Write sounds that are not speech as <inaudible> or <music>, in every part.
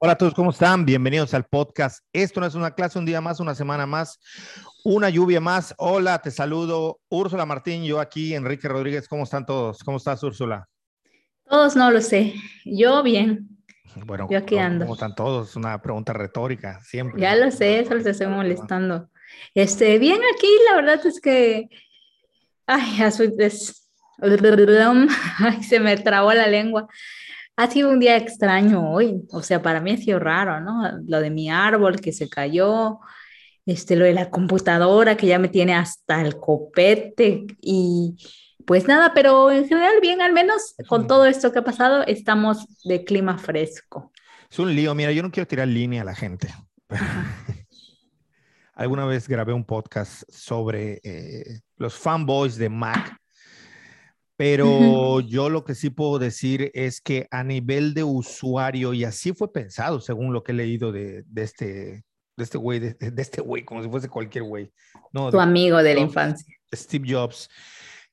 Hola a todos, ¿cómo están? Bienvenidos al podcast. Esto no es una clase, un día más, una semana más, una lluvia más. Hola, te saludo. Úrsula Martín, yo aquí, Enrique Rodríguez. ¿Cómo están todos? ¿Cómo estás, Úrsula? Todos no lo sé. Yo bien. Bueno, yo aquí ando. ¿cómo están todos? Una pregunta retórica, siempre. Ya lo sé, eso les estoy molestando. Este, bien aquí, la verdad es que, ay, <laughs> ay, se me trabó la lengua. Ha sido un día extraño hoy, o sea, para mí ha sido raro, ¿no? Lo de mi árbol que se cayó, este, lo de la computadora que ya me tiene hasta el copete y pues nada, pero en general bien, al menos con todo esto que ha pasado, estamos de clima fresco. Es un lío, mira, yo no quiero tirar línea a la gente. <laughs> Alguna vez grabé un podcast sobre eh, los fanboys de Mac pero yo lo que sí puedo decir es que a nivel de usuario, y así fue pensado, según lo que he leído de, de este de este güey, de, de, este güey, como si fuese cualquier güey. No, tu amigo de la infancia. Steve Jobs,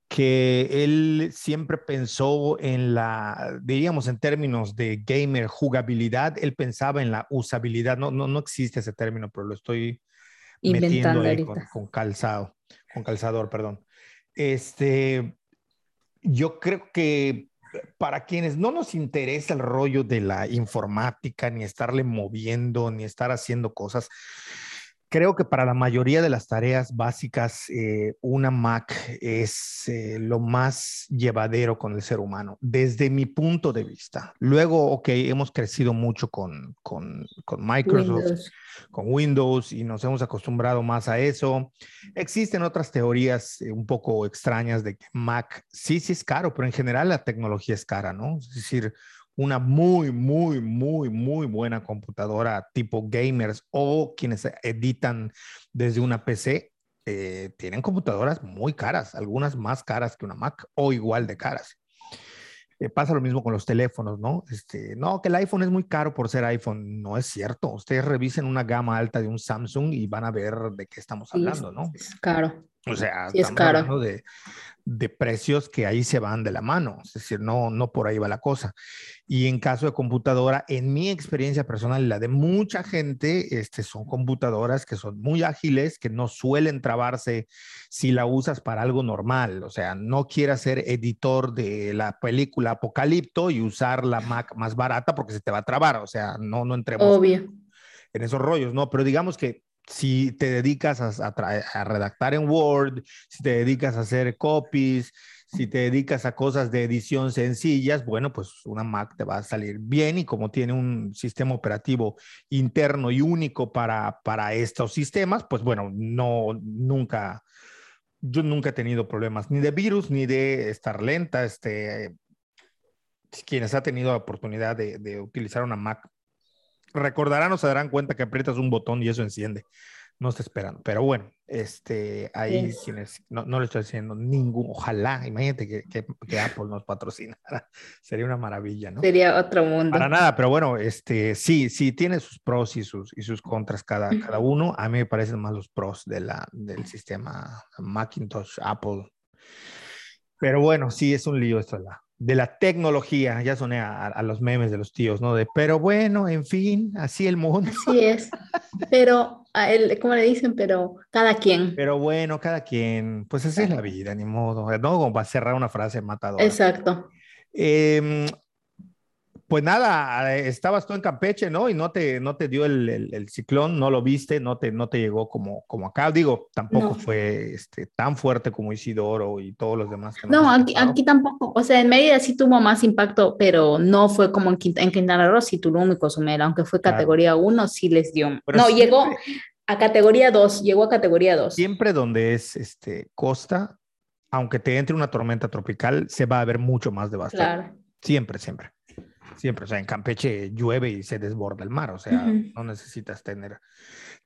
que él siempre pensó en la, diríamos en términos de gamer, jugabilidad, él pensaba en la usabilidad. No, no, no existe ese término, pero lo estoy Inventando metiendo ahí con, con, calzado, con calzador, perdón. Este, yo creo que para quienes no nos interesa el rollo de la informática, ni estarle moviendo, ni estar haciendo cosas, creo que para la mayoría de las tareas básicas, eh, una Mac es eh, lo más llevadero con el ser humano, desde mi punto de vista. Luego, ok, hemos crecido mucho con, con, con Microsoft, con Windows y nos hemos acostumbrado más a eso. Existen otras teorías eh, un poco extrañas de que Mac sí, sí es caro, pero en general la tecnología es cara, ¿no? Es decir, una muy, muy, muy, muy buena computadora tipo gamers o quienes editan desde una PC, eh, tienen computadoras muy caras, algunas más caras que una Mac o igual de caras. Eh, pasa lo mismo con los teléfonos, ¿no? Este, no, que el iPhone es muy caro por ser iPhone. No es cierto. Ustedes revisen una gama alta de un Samsung y van a ver de qué estamos hablando, ¿no? Es caro. O sea, es caro. hablando de, de, precios que ahí se van de la mano, es decir, no, no por ahí va la cosa. Y en caso de computadora, en mi experiencia personal y la de mucha gente, este, son computadoras que son muy ágiles, que no suelen trabarse si la usas para algo normal. O sea, no quieras ser editor de la película Apocalipto y usar la Mac más barata porque se te va a trabar. O sea, no, no entremos Obvio. en esos rollos, ¿no? Pero digamos que si te dedicas a, redactar en Word, si te dedicas a hacer copies, si te dedicas a cosas de edición sencillas, bueno, pues una Mac te va a salir bien y como tiene un sistema operativo interno y único para, estos sistemas, pues bueno, no, nunca, yo nunca he tenido problemas ni de virus ni de estar lenta. Este, quienes ha tenido la oportunidad de utilizar una Mac recordarán o se darán cuenta que aprietas un botón y eso enciende. No está esperando. Pero bueno, este, ahí quienes, no, no, le estoy diciendo ningún, ojalá, imagínate que, que, Apple nos patrocinara. <laughs> Sería una maravilla, ¿no? Sería otro mundo. Para nada, pero bueno, este, sí, sí, tiene sus pros y sus, y sus contras cada, cada uno. A mí me parecen más los pros de la, del sistema Macintosh, Apple. Pero bueno, sí, es un lío esto de la, de la tecnología, ya soné a, los memes de los tíos, ¿no? De, pero bueno, en fin, así el mundo. Así es, pero, a él, ¿cómo le dicen? Pero cada quien. Pero bueno, cada quien, pues así es la vida, ni modo, no como va a cerrar una frase matadora. Exacto. Eh, pues nada, estabas tú en Campeche, ¿no? Y no te, no te dio el, el, ciclón, no lo viste, no te, no te llegó como, como acá. Digo, tampoco fue este, tan fuerte como Isidoro y todos los demás. no, aquí, aquí, tampoco. O sea, en Mérida sí tuvo más impacto, pero no fue como en, Quintana, en Quintana Roo, sí Tulum y Cozumel, aunque fue categoría 1, sí les dio. no, llegó a categoría 2, llegó a categoría 2. Siempre donde es este, costa, aunque te entre una tormenta tropical, se va a ver mucho más devastado. Claro. Siempre, siempre. Siempre, o sea, en Campeche llueve y se desborda el mar, o sea, no necesitas tener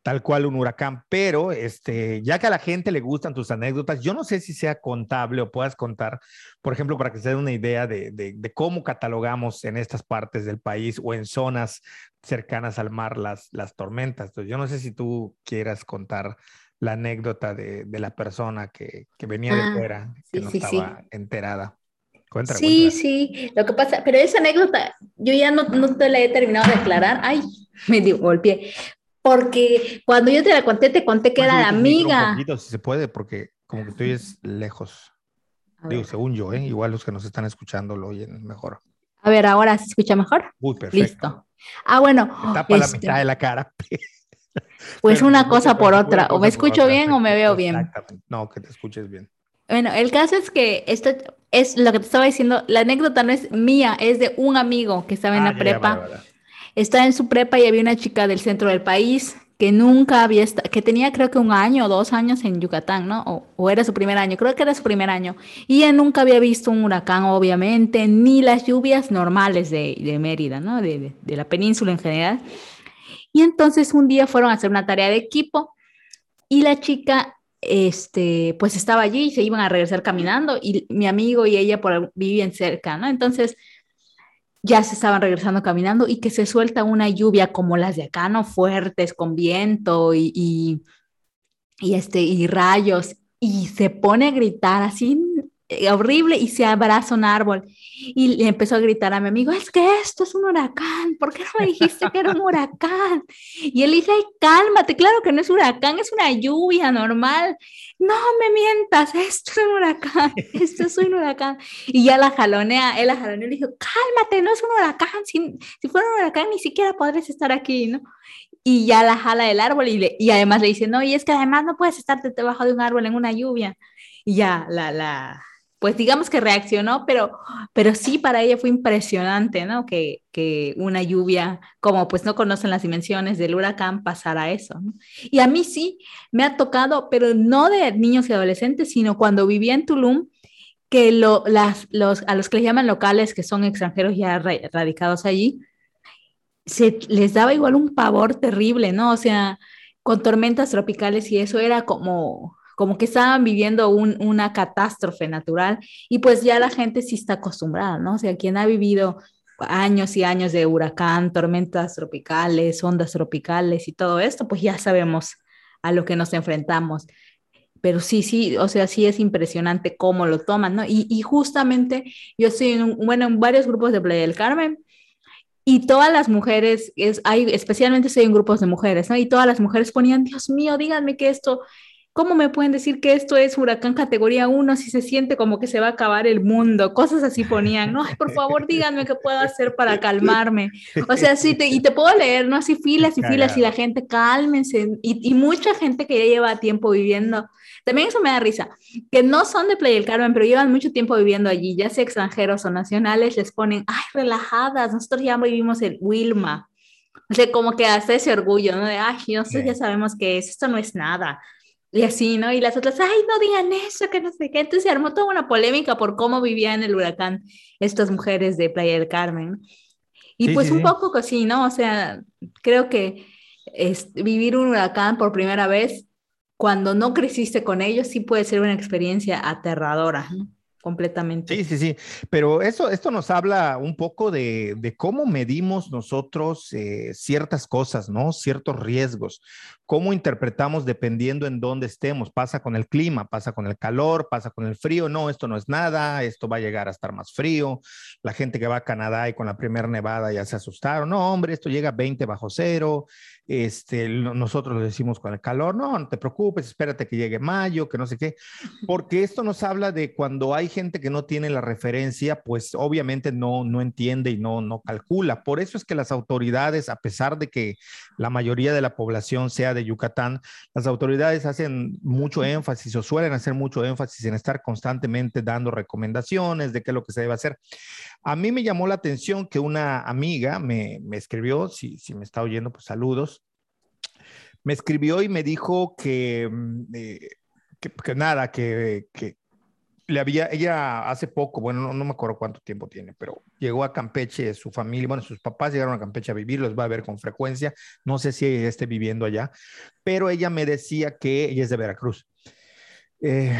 tal cual un huracán, pero este, ya que a la gente le gustan tus anécdotas, yo no sé si sea contable o puedas contar, por ejemplo, para que se den una idea de, de, cómo catalogamos en estas partes del país o en zonas cercanas al mar las, las tormentas. Entonces, yo no sé si tú quieras contar la anécdota de, de la persona que, que venía de ah, fuera, que no estaba enterada. Sí, sí, lo que pasa, pero esa anécdota, yo ya no, no te la he terminado de aclarar. Ay, me dio golpe. Porque cuando yo te la conté, te conté que era la amiga. Un poquito, si se puede, porque como que estoy lejos. Digo, según yo, ¿eh? igual los que nos están escuchando lo oyen mejor. A ver, ahora se escucha mejor. Uy, perfecto. Listo. Ah, bueno. Me tapa la este mitad de la cara. <laughs> Pues una cosa por otra. O me escucho bien o me veo bien. Exactamente. No, que te escuches bien. Bueno, el caso es que esto es lo que te estaba diciendo. La anécdota no es mía, es de un amigo que estaba en ah, la prepa. Estaba en su prepa y había una chica del centro del país que nunca había estado, que tenía creo que un año o dos años en Yucatán, ¿no? O, era su primer año, creo que era su primer año. Y ella nunca había visto un huracán, obviamente, ni las lluvias normales de, de Mérida, ¿no? De, de, la península en general. Y entonces un día fueron a hacer una tarea de equipo y la chica, este, pues estaba allí y se iban a regresar caminando y mi amigo y ella por, vivían cerca, ¿no? Entonces ya se estaban regresando caminando y que se suelta una lluvia como las de acá, ¿no? Fuertes, con viento y, y, y este, y rayos, y se pone a gritar así horrible y se abraza un árbol. Y le empezó a gritar a mi amigo, es que esto es un huracán, ¿por qué no me dijiste que era un huracán? Y él dice, cálmate, claro que no es huracán, es una lluvia normal. No me mientas, esto es un huracán, esto es un huracán. Y ya la jalonea, él la jalonea y le dijo, cálmate, no es un huracán, si, si fuera un huracán ni siquiera podrías estar aquí, ¿no? Y ya la jala del árbol y, le, y además le dice, no, y es que además no puedes estar debajo de un árbol en una lluvia. Y ya la, la, pues digamos que reaccionó, pero, pero sí para ella fue impresionante, ¿no? Que, que una lluvia, como pues no conocen las dimensiones del huracán, pasara eso. Y a mí sí, me ha tocado, pero no de niños y adolescentes, sino cuando vivía en Tulum, que lo, las, los, a los que llaman locales, que son extranjeros ya radicados allí, se les daba igual un pavor terrible, ¿no? O sea, con tormentas tropicales y eso era como como que estaban viviendo una catástrofe natural y pues ya la gente sí está acostumbrada, ¿no? O sea, quien ha vivido años y años de huracán, tormentas tropicales, ondas tropicales y todo esto, pues ya sabemos a lo que nos enfrentamos. Pero sí, sí, o sea, sí es impresionante cómo lo toman, ¿no? Y, justamente yo estoy en, bueno, en varios grupos de Playa del Carmen y todas las mujeres, es, hay, especialmente estoy en grupos de mujeres, ¿no? Y todas las mujeres ponían, Dios mío, díganme que esto ¿Cómo me pueden decir que esto es huracán categoría 1 si se siente como que se va a acabar el mundo? Cosas así ponían, ¿no? Por favor, díganme qué puedo hacer para calmarme. O sea, sí, te, y te puedo leer, ¿no? Así filas y filas y la gente, cálmense. Y, y, mucha gente que ya lleva tiempo viviendo, también eso me da risa, que no son de Playa del Carmen, pero llevan mucho tiempo viviendo allí, ya sea extranjeros o nacionales, les ponen, ay, relajadas, nosotros ya vivimos en Wilma. O sea, como que hasta ese orgullo, ¿no? De, ay, nosotros ya sabemos que es, esto no es nada. Y así, ¿no? Y las otras, ay, no digan eso, que no sé qué. Entonces se armó toda una polémica por cómo vivían el huracán estas mujeres de Playa del Carmen. Y pues un poco así, ¿no? O sea, creo que es, vivir un huracán por primera vez, cuando no creciste con ellos, sí puede ser una experiencia aterradora, ¿no? Completamente. Sí, sí, sí. Pero eso, esto nos habla un poco de, de cómo medimos nosotros eh, ciertas cosas, ¿no? Ciertos riesgos, cómo interpretamos dependiendo en dónde estemos. Pasa con el clima, pasa con el calor, pasa con el frío. No, esto no es nada, esto va a llegar a estar más frío. La gente que va a Canadá y con la primera nevada ya se asustaron. No, hombre, esto llega a 20 bajo cero. Este, nosotros lo decimos con el calor. No, no te preocupes, espérate que llegue mayo, que no sé qué. Porque esto nos habla de cuando hay gente que no tiene la referencia, pues obviamente no, no entiende y no, no calcula. Por eso es que las autoridades, a pesar de que la mayoría de la población sea de Yucatán, las autoridades hacen mucho énfasis o suelen hacer mucho énfasis en estar constantemente dando recomendaciones de qué es lo que se debe hacer. A mí me llamó la atención que una amiga me, me escribió, si, si me está oyendo, pues saludos. Me escribió y me dijo que, mm, eh, que, nada, que, que, le había, ella hace poco, bueno, no, me acuerdo cuánto tiempo tiene, pero llegó a Campeche, su familia, bueno, sus papás llegaron a Campeche a vivir, los va a ver con frecuencia, no sé si ella esté viviendo allá, pero ella me decía que ella es de Veracruz. Eh,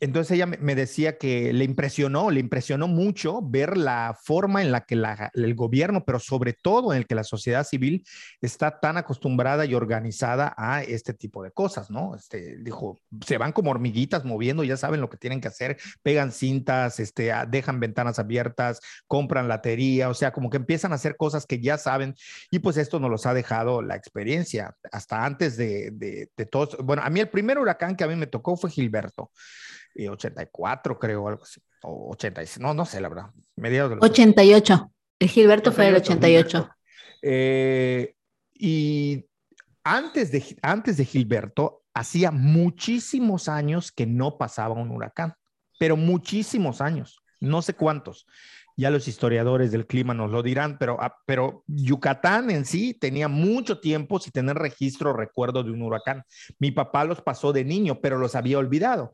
entonces ella me decía que le impresionó, le impresionó mucho ver la forma en la que el gobierno, pero sobre todo en el que la sociedad civil está tan acostumbrada y organizada a este tipo de cosas, ¿no? Este, dijo, se van como hormiguitas moviendo, ya saben lo que tienen que hacer, pegan cintas, este, dejan ventanas abiertas, compran latería, o sea, como que empiezan a hacer cosas que ya saben y pues esto nos los ha dejado la experiencia hasta antes de, de, de todos. Bueno, a mí el primer huracán que a mí me tocó fue Gilberto. 84, creo, algo así, o 86, no, no sé, la verdad, mediados 88, el Gilberto fue el 88. Eh, y antes de, antes de Gilberto, hacía muchísimos años que no pasaba un huracán, pero muchísimos años, no sé cuántos ya los historiadores del clima nos lo dirán, pero, ah, pero Yucatán en sí tenía mucho tiempo sin tener registro o recuerdo de un huracán. Mi papá los pasó de niño, pero los había olvidado.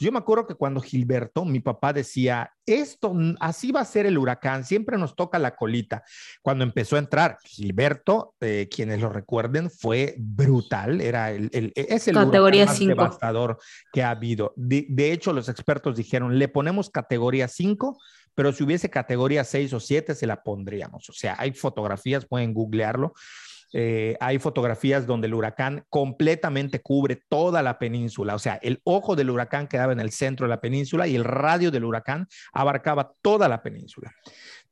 yo me acuerdo que cuando Gilberto, mi papá decía, esto, así va a ser el huracán, siempre nos toca la colita. Cuando empezó a entrar, Gilberto, eh, quienes lo recuerden, fue brutal, era el, el es el categoría más devastador que ha habido. De, de hecho, los expertos dijeron, le ponemos categoría 5 pero si hubiese categoría 6 o 7, se la pondríamos. O sea, hay fotografías, pueden googlearlo. Eh, hay fotografías donde el huracán completamente cubre toda la península, o sea, el ojo del huracán quedaba en el centro de la península y el radio del huracán abarcaba toda la península.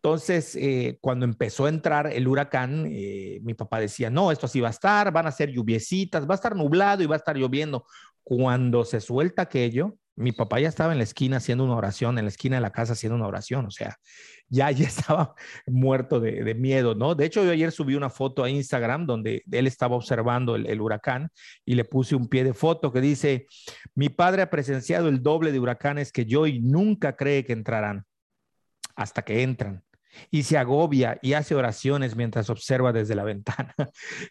Entonces, eh, cuando empezó a entrar el huracán, eh, mi papá decía, no, esto así va a estar, van a ser lluviecitas, va a estar nublado y va a estar lloviendo. Cuando se suelta aquello, mi papá ya estaba en la esquina haciendo una oración, en la esquina de la casa haciendo una oración, o sea, ya, ya <laughs> estaba muerto de, miedo, ¿no? De hecho, yo ayer subí una foto a Instagram donde él estaba observando el, el, huracán y le puse un pie de foto que dice, mi padre ha presenciado el doble de huracanes que yo y nunca cree que entrarán hasta que entran y se agobia y hace oraciones mientras observa desde la <laughs> ventana.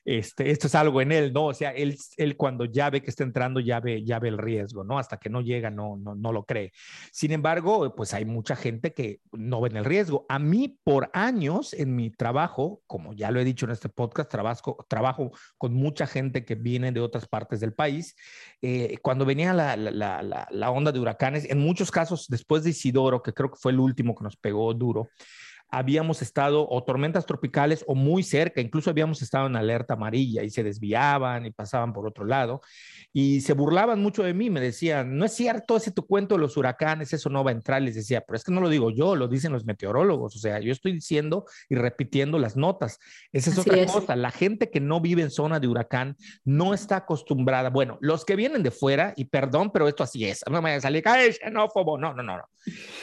Este, esto es algo en él, ¿no? O sea, él, él cuando ya ve que está entrando, ya ve, ya ve el riesgo, ¿no? Hasta que no llega, no, no, no lo cree. Sin embargo, pues hay mucha gente que no ven el riesgo. A mí, por años en mi trabajo, como ya lo he dicho en este podcast, trabajo, trabajo con mucha gente que viene de otras partes del país. Eh, cuando venía la, la, la, la onda de huracanes, en muchos casos, después de Isidoro, que creo que fue el último que nos pegó duro, habíamos estado o tormentas tropicales o muy cerca, incluso habíamos estado en alerta amarilla y se desviaban y pasaban por otro lado y se burlaban mucho de mí, me decían, no es cierto ese tu cuento de los huracanes, eso no va a entrar, les decía, pero es que no lo digo yo, lo dicen los meteorólogos, o sea, yo estoy diciendo y repitiendo las notas. Esa es otra cosa, la gente que no vive en zona de huracán no está acostumbrada, bueno, los que vienen de fuera, y perdón, pero esto así es, no me vaya a salir, ay, xenófobo, no, no, no, no.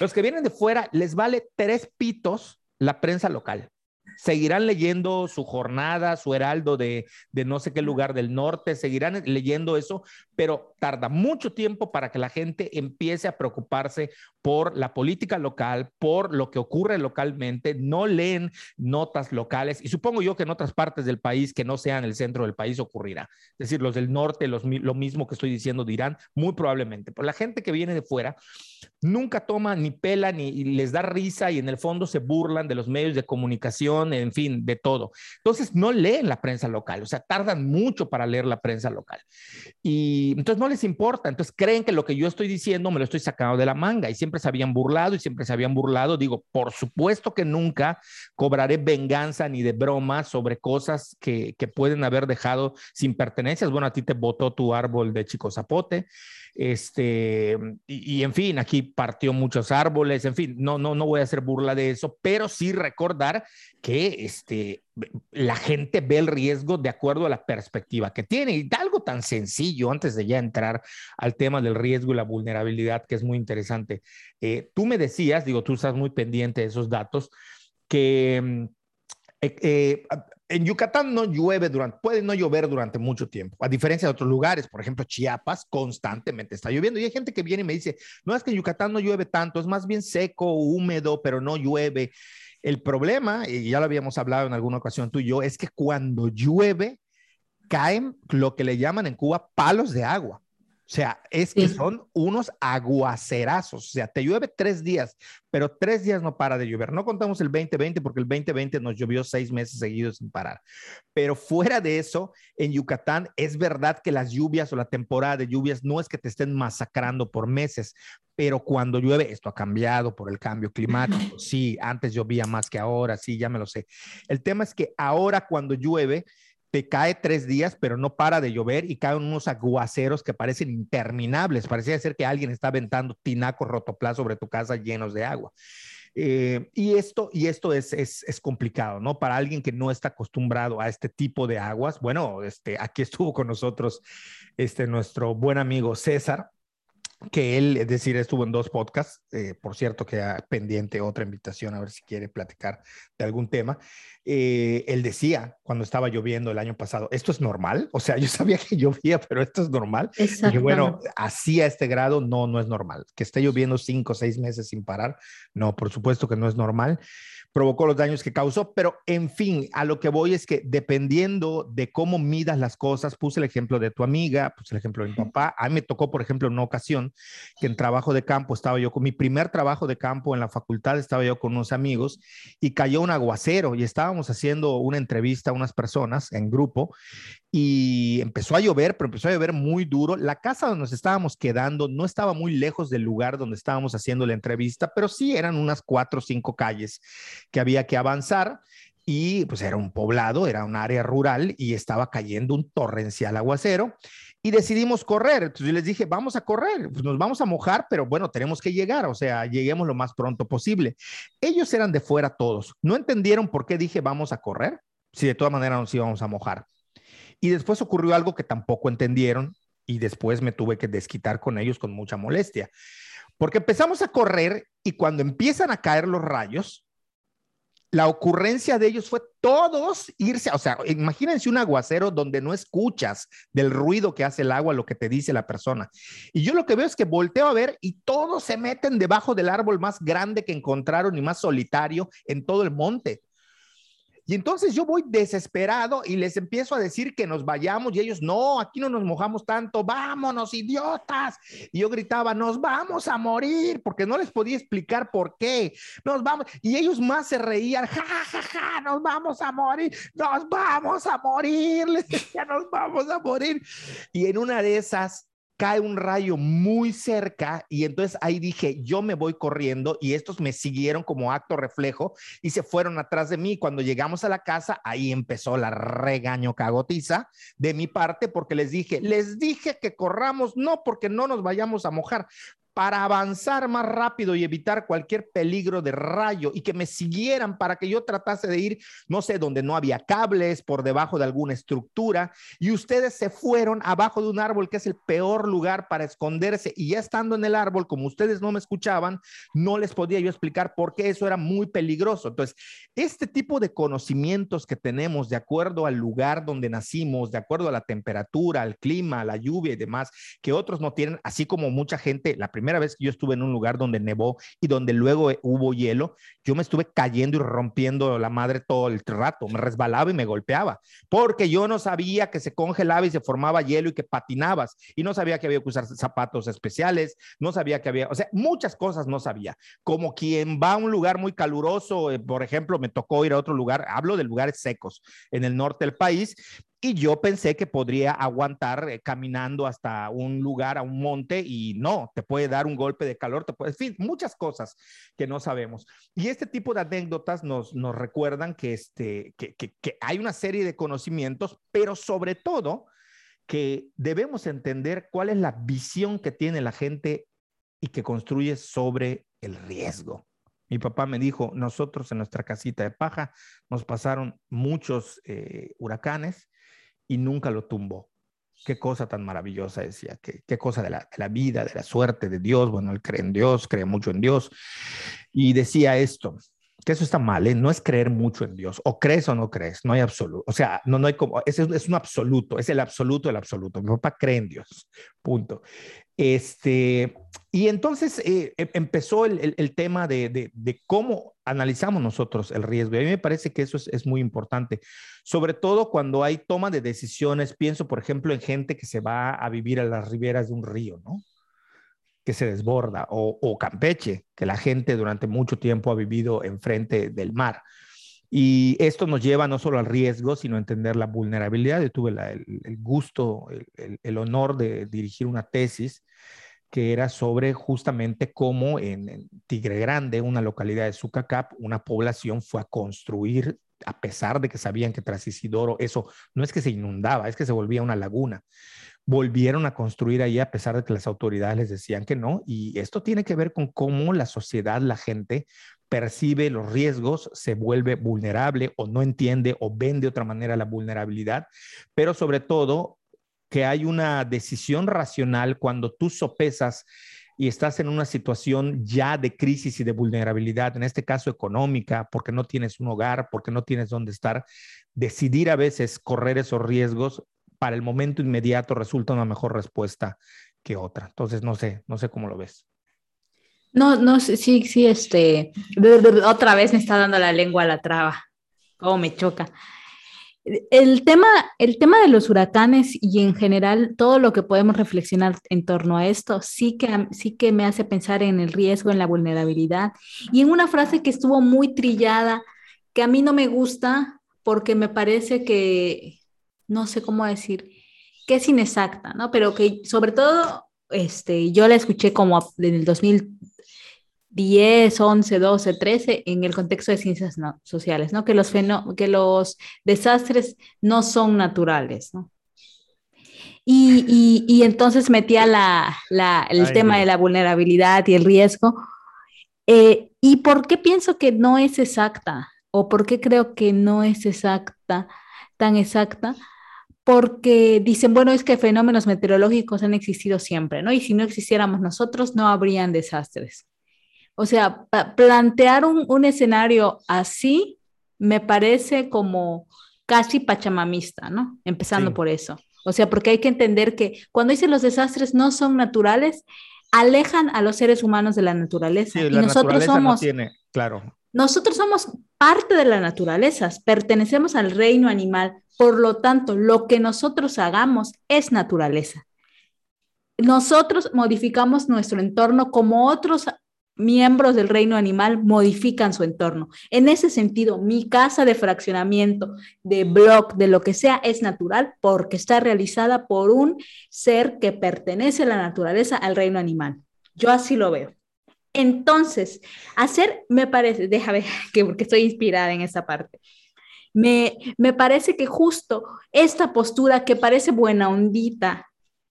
Los que vienen de fuera les vale tres pitos la prensa local. Seguirán leyendo su jornada, su heraldo de, de, no sé qué lugar del norte, seguirán leyendo eso, pero tarda mucho tiempo para que la gente empiece a preocuparse por la política local, por lo que ocurre localmente, no leen notas locales y supongo yo que en otras partes del país que no sean el centro del país ocurrirá. Es decir, los del norte, los, lo mismo que estoy diciendo dirán, muy probablemente, pero la gente que viene de fuera nunca toma ni pela ni les da risa y en el fondo se burlan de los medios de comunicación, en fin, de todo. Entonces no leen la prensa local, o sea, tardan mucho para leer la prensa local. Y entonces no les importa, entonces creen que lo que yo estoy diciendo me lo estoy sacando de la manga y siempre se habían burlado y siempre se habían burlado. Digo, por supuesto que nunca cobraré venganza ni de broma sobre cosas que, que pueden haber dejado sin pertenencias. Bueno, a ti te botó tu árbol de Chico Zapote. Este, y, en fin, aquí partió muchos árboles, en fin, no, no, no voy a hacer burla de eso, pero sí recordar que este, la gente ve el riesgo de acuerdo a la perspectiva que tiene. Y algo tan sencillo, antes de ya entrar al tema del riesgo y la vulnerabilidad, que es muy interesante. Eh, tú me decías, digo, tú estás muy pendiente de esos datos, que mm, eh, eh, en Yucatán no llueve durante, puede no llover durante mucho tiempo, a diferencia de otros lugares, por ejemplo, Chiapas constantemente está lloviendo y hay gente que viene y me dice, no es que en Yucatán no llueve tanto, es más bien seco, húmedo, pero no llueve. El problema, y ya lo habíamos hablado en alguna ocasión tú y yo, es que cuando llueve caen lo que le llaman en Cuba palos de agua. O sea, es que son unos aguacerazos. O sea, te llueve tres días, pero tres días no para de llover. No contamos el 2020 porque el 2020 nos llovió seis meses seguidos sin parar. Pero fuera de eso, en Yucatán es verdad que las lluvias o la temporada de lluvias no es que te estén masacrando por meses, pero cuando llueve, esto ha cambiado por el cambio climático. Sí, antes llovía más que ahora, sí, ya me lo sé. El tema es que ahora cuando llueve, cae tres días, pero no para de llover y caen unos aguaceros que parecen interminables. Parecía ser que alguien está aventando tinacos rotoplas sobre tu casa llenos de agua. Eh, y esto, y esto es, es, es, complicado, ¿no? Para alguien que no está acostumbrado a este tipo de aguas. Bueno, este, aquí estuvo con nosotros este, nuestro buen amigo César, que él, es decir, estuvo en dos podcasts, eh, por cierto, queda pendiente otra invitación a ver si quiere platicar de algún tema. Eh, él decía cuando estaba lloviendo el año pasado, ¿esto es normal? O sea, <laughs> yo sabía que llovía, pero esto es normal. Y bueno, así a este grado no, no es normal. Que esté lloviendo cinco o seis meses sin parar, no, por supuesto que no es normal provocó los daños que causó, pero en fin, a lo que voy es que dependiendo de cómo midas las cosas, puse el ejemplo de tu amiga, puse el ejemplo de mi papá, a mí me tocó, por ejemplo, en una ocasión que en trabajo de campo estaba yo con mi primer trabajo de campo en la facultad, estaba yo con unos amigos y cayó un aguacero y estábamos haciendo una entrevista a unas personas en grupo y empezó a llover, pero empezó a llover muy duro. La casa donde nos estábamos quedando no estaba muy lejos del lugar donde estábamos haciendo la entrevista, pero sí eran unas cuatro o cinco calles que había que avanzar y pues era un poblado, era un área rural y estaba cayendo un torrencial aguacero y decidimos correr. Entonces les dije, vamos a correr, pues nos vamos a mojar, pero bueno, tenemos que llegar, o sea, lleguemos lo más pronto posible. Ellos eran de fuera todos, no entendieron por qué dije vamos a correr, si de todas maneras nos íbamos a mojar. Y después ocurrió algo que tampoco entendieron y después me tuve que desquitar con ellos con mucha molestia. Porque empezamos a correr y cuando empiezan a caer los rayos, la ocurrencia de ellos fue todos irse, o sea, imagínense un aguacero donde no escuchas del ruido que hace el agua lo que te dice la persona. Y yo lo que veo es que volteo a ver y todos se meten debajo del árbol más grande que encontraron y más solitario en todo el monte. Y entonces yo voy desesperado y les empiezo a decir que nos vayamos y ellos, no, aquí no nos mojamos tanto, vámonos, idiotas. Y yo gritaba, nos vamos a morir, porque no les podía explicar por qué. Nos vamos. Y ellos más se reían, ja, ja, ja, nos vamos a morir, nos vamos a morir, les decía, nos vamos a morir. Y en una de esas cae un rayo muy cerca y entonces ahí dije, yo me voy corriendo y estos me siguieron como acto reflejo y se fueron atrás de mí. Cuando llegamos a la casa, ahí empezó la regaño cagotiza de mi parte porque les dije, les dije que corramos, no porque no nos vayamos a mojar, para avanzar más rápido y evitar cualquier peligro de rayo y que me siguieran para que yo tratase de ir, no sé, donde no había cables, por debajo de alguna estructura, y ustedes se fueron abajo de un árbol que es el peor lugar para esconderse y ya estando en el árbol, como ustedes no me escuchaban, no les podía yo explicar por qué eso era muy peligroso. Entonces, este tipo de conocimientos que tenemos de acuerdo al lugar donde nacimos, de acuerdo a la temperatura, al clima, a la lluvia y demás, que otros no tienen, así como mucha gente, la primera primera vez que yo estuve en un lugar donde nevó y donde luego hubo hielo, yo me estuve cayendo y rompiendo la madre todo el rato, me resbalaba y me golpeaba, porque yo no sabía que se congelaba y se formaba hielo y que patinabas, y no sabía que había que usar zapatos especiales, no sabía que había, o sea, muchas cosas no sabía. Como quien va a un lugar muy caluroso, eh, por ejemplo, me tocó ir a otro lugar, hablo de lugares secos en el norte del país, y yo pensé que podría aguantar eh, caminando hasta un lugar, a un monte, y no, te puede dar un golpe de calor, te puede, en fin, muchas cosas que no sabemos. Y este tipo de anécdotas nos, nos recuerdan que, este, que, que, que hay una serie de conocimientos, pero sobre todo que debemos entender cuál es la visión que tiene la gente y que construye sobre el riesgo. Mi papá me dijo, nosotros en nuestra casita de paja nos pasaron muchos eh, huracanes y nunca lo tumbó. Qué cosa tan maravillosa decía, qué, qué cosa de la, vida, de la suerte, de Dios. Bueno, él cree en Dios, cree mucho en Dios. Y decía esto, que eso está mal, ¿eh? no es creer mucho en Dios, o crees o no crees, no hay absoluto, o sea, no, no hay como, es, es un absoluto, es el absoluto del absoluto. Mi papá cree en Dios, punto. Este, y entonces eh, em, empezó el, el, el tema de, de, cómo analizamos nosotros el riesgo. Y a mí me parece que eso es, muy importante, sobre todo cuando hay toma de decisiones. Pienso, por ejemplo, en gente que se va a vivir a las riberas de un río, ¿no? Que se desborda, o, o Campeche, que la gente durante mucho tiempo ha vivido enfrente del mar. Y esto nos lleva no solo al riesgo, sino a entender la vulnerabilidad. Yo tuve el, gusto, el, honor de dirigir una tesis que era sobre justamente cómo en, Tigre Grande, una localidad de Sucacap, una población fue a construir, a pesar de que sabían que tras Isidoro eso no es que se inundaba, es que se volvía una laguna. Volvieron a construir ahí a pesar de que las autoridades les decían que no. Y esto tiene que ver con cómo la sociedad, la gente, percibe los riesgos, se vuelve vulnerable o no entiende o ven de otra manera la vulnerabilidad, pero sobre todo que hay una decisión racional cuando tú sopesas y estás en una situación ya de crisis y de vulnerabilidad, en este caso económica, porque no tienes un hogar, porque no tienes dónde estar, decidir a veces correr esos riesgos para el momento inmediato resulta una mejor respuesta que otra. Entonces, no sé, no sé cómo lo ves. No, no, sí, sí, este, otra vez me está dando la lengua a la traba, cómo me choca. El tema, el tema de los huracanes y en general todo lo que podemos reflexionar en torno a esto sí que, sí que me hace pensar en el riesgo, en la vulnerabilidad y en una frase que estuvo muy trillada, que a mí no me gusta porque me parece que, no sé cómo decir, que es inexacta, ¿no? Pero que sobre todo este, yo la escuché como en el 2000, 10, 11, 12, 13 en el contexto de ciencias no, sociales, ¿no? Que los, que los desastres no son naturales, ¿no? Y, y, y entonces metía la, la, el Ay, tema de la vulnerabilidad y el riesgo. Eh, ¿Y por qué pienso que no es exacta? ¿O por qué creo que no es exacta, tan exacta? Porque dicen, bueno, es que fenómenos meteorológicos han existido siempre, ¿no? Y si no existiéramos nosotros, no habrían desastres. O sea, plantear un, un, escenario así me parece como casi pachamamista, ¿no? Empezando sí. por eso. O sea, porque hay que entender que cuando dicen los desastres no son naturales, alejan a los seres humanos de la naturaleza. Sí, la y nosotros naturaleza somos, no tiene, claro. Nosotros somos parte de la naturaleza, pertenecemos al reino animal, por lo tanto, lo que nosotros hagamos es naturaleza. Nosotros modificamos nuestro entorno como otros miembros del reino animal modifican su entorno. En ese sentido, mi casa de fraccionamiento, de blog, de lo que sea, es natural porque está realizada por un ser que pertenece a la naturaleza, al reino animal. Yo así lo veo. Entonces, hacer, me parece, déjame <laughs> que porque estoy inspirada en esa parte. Me, me parece que justo esta postura que parece buena ondita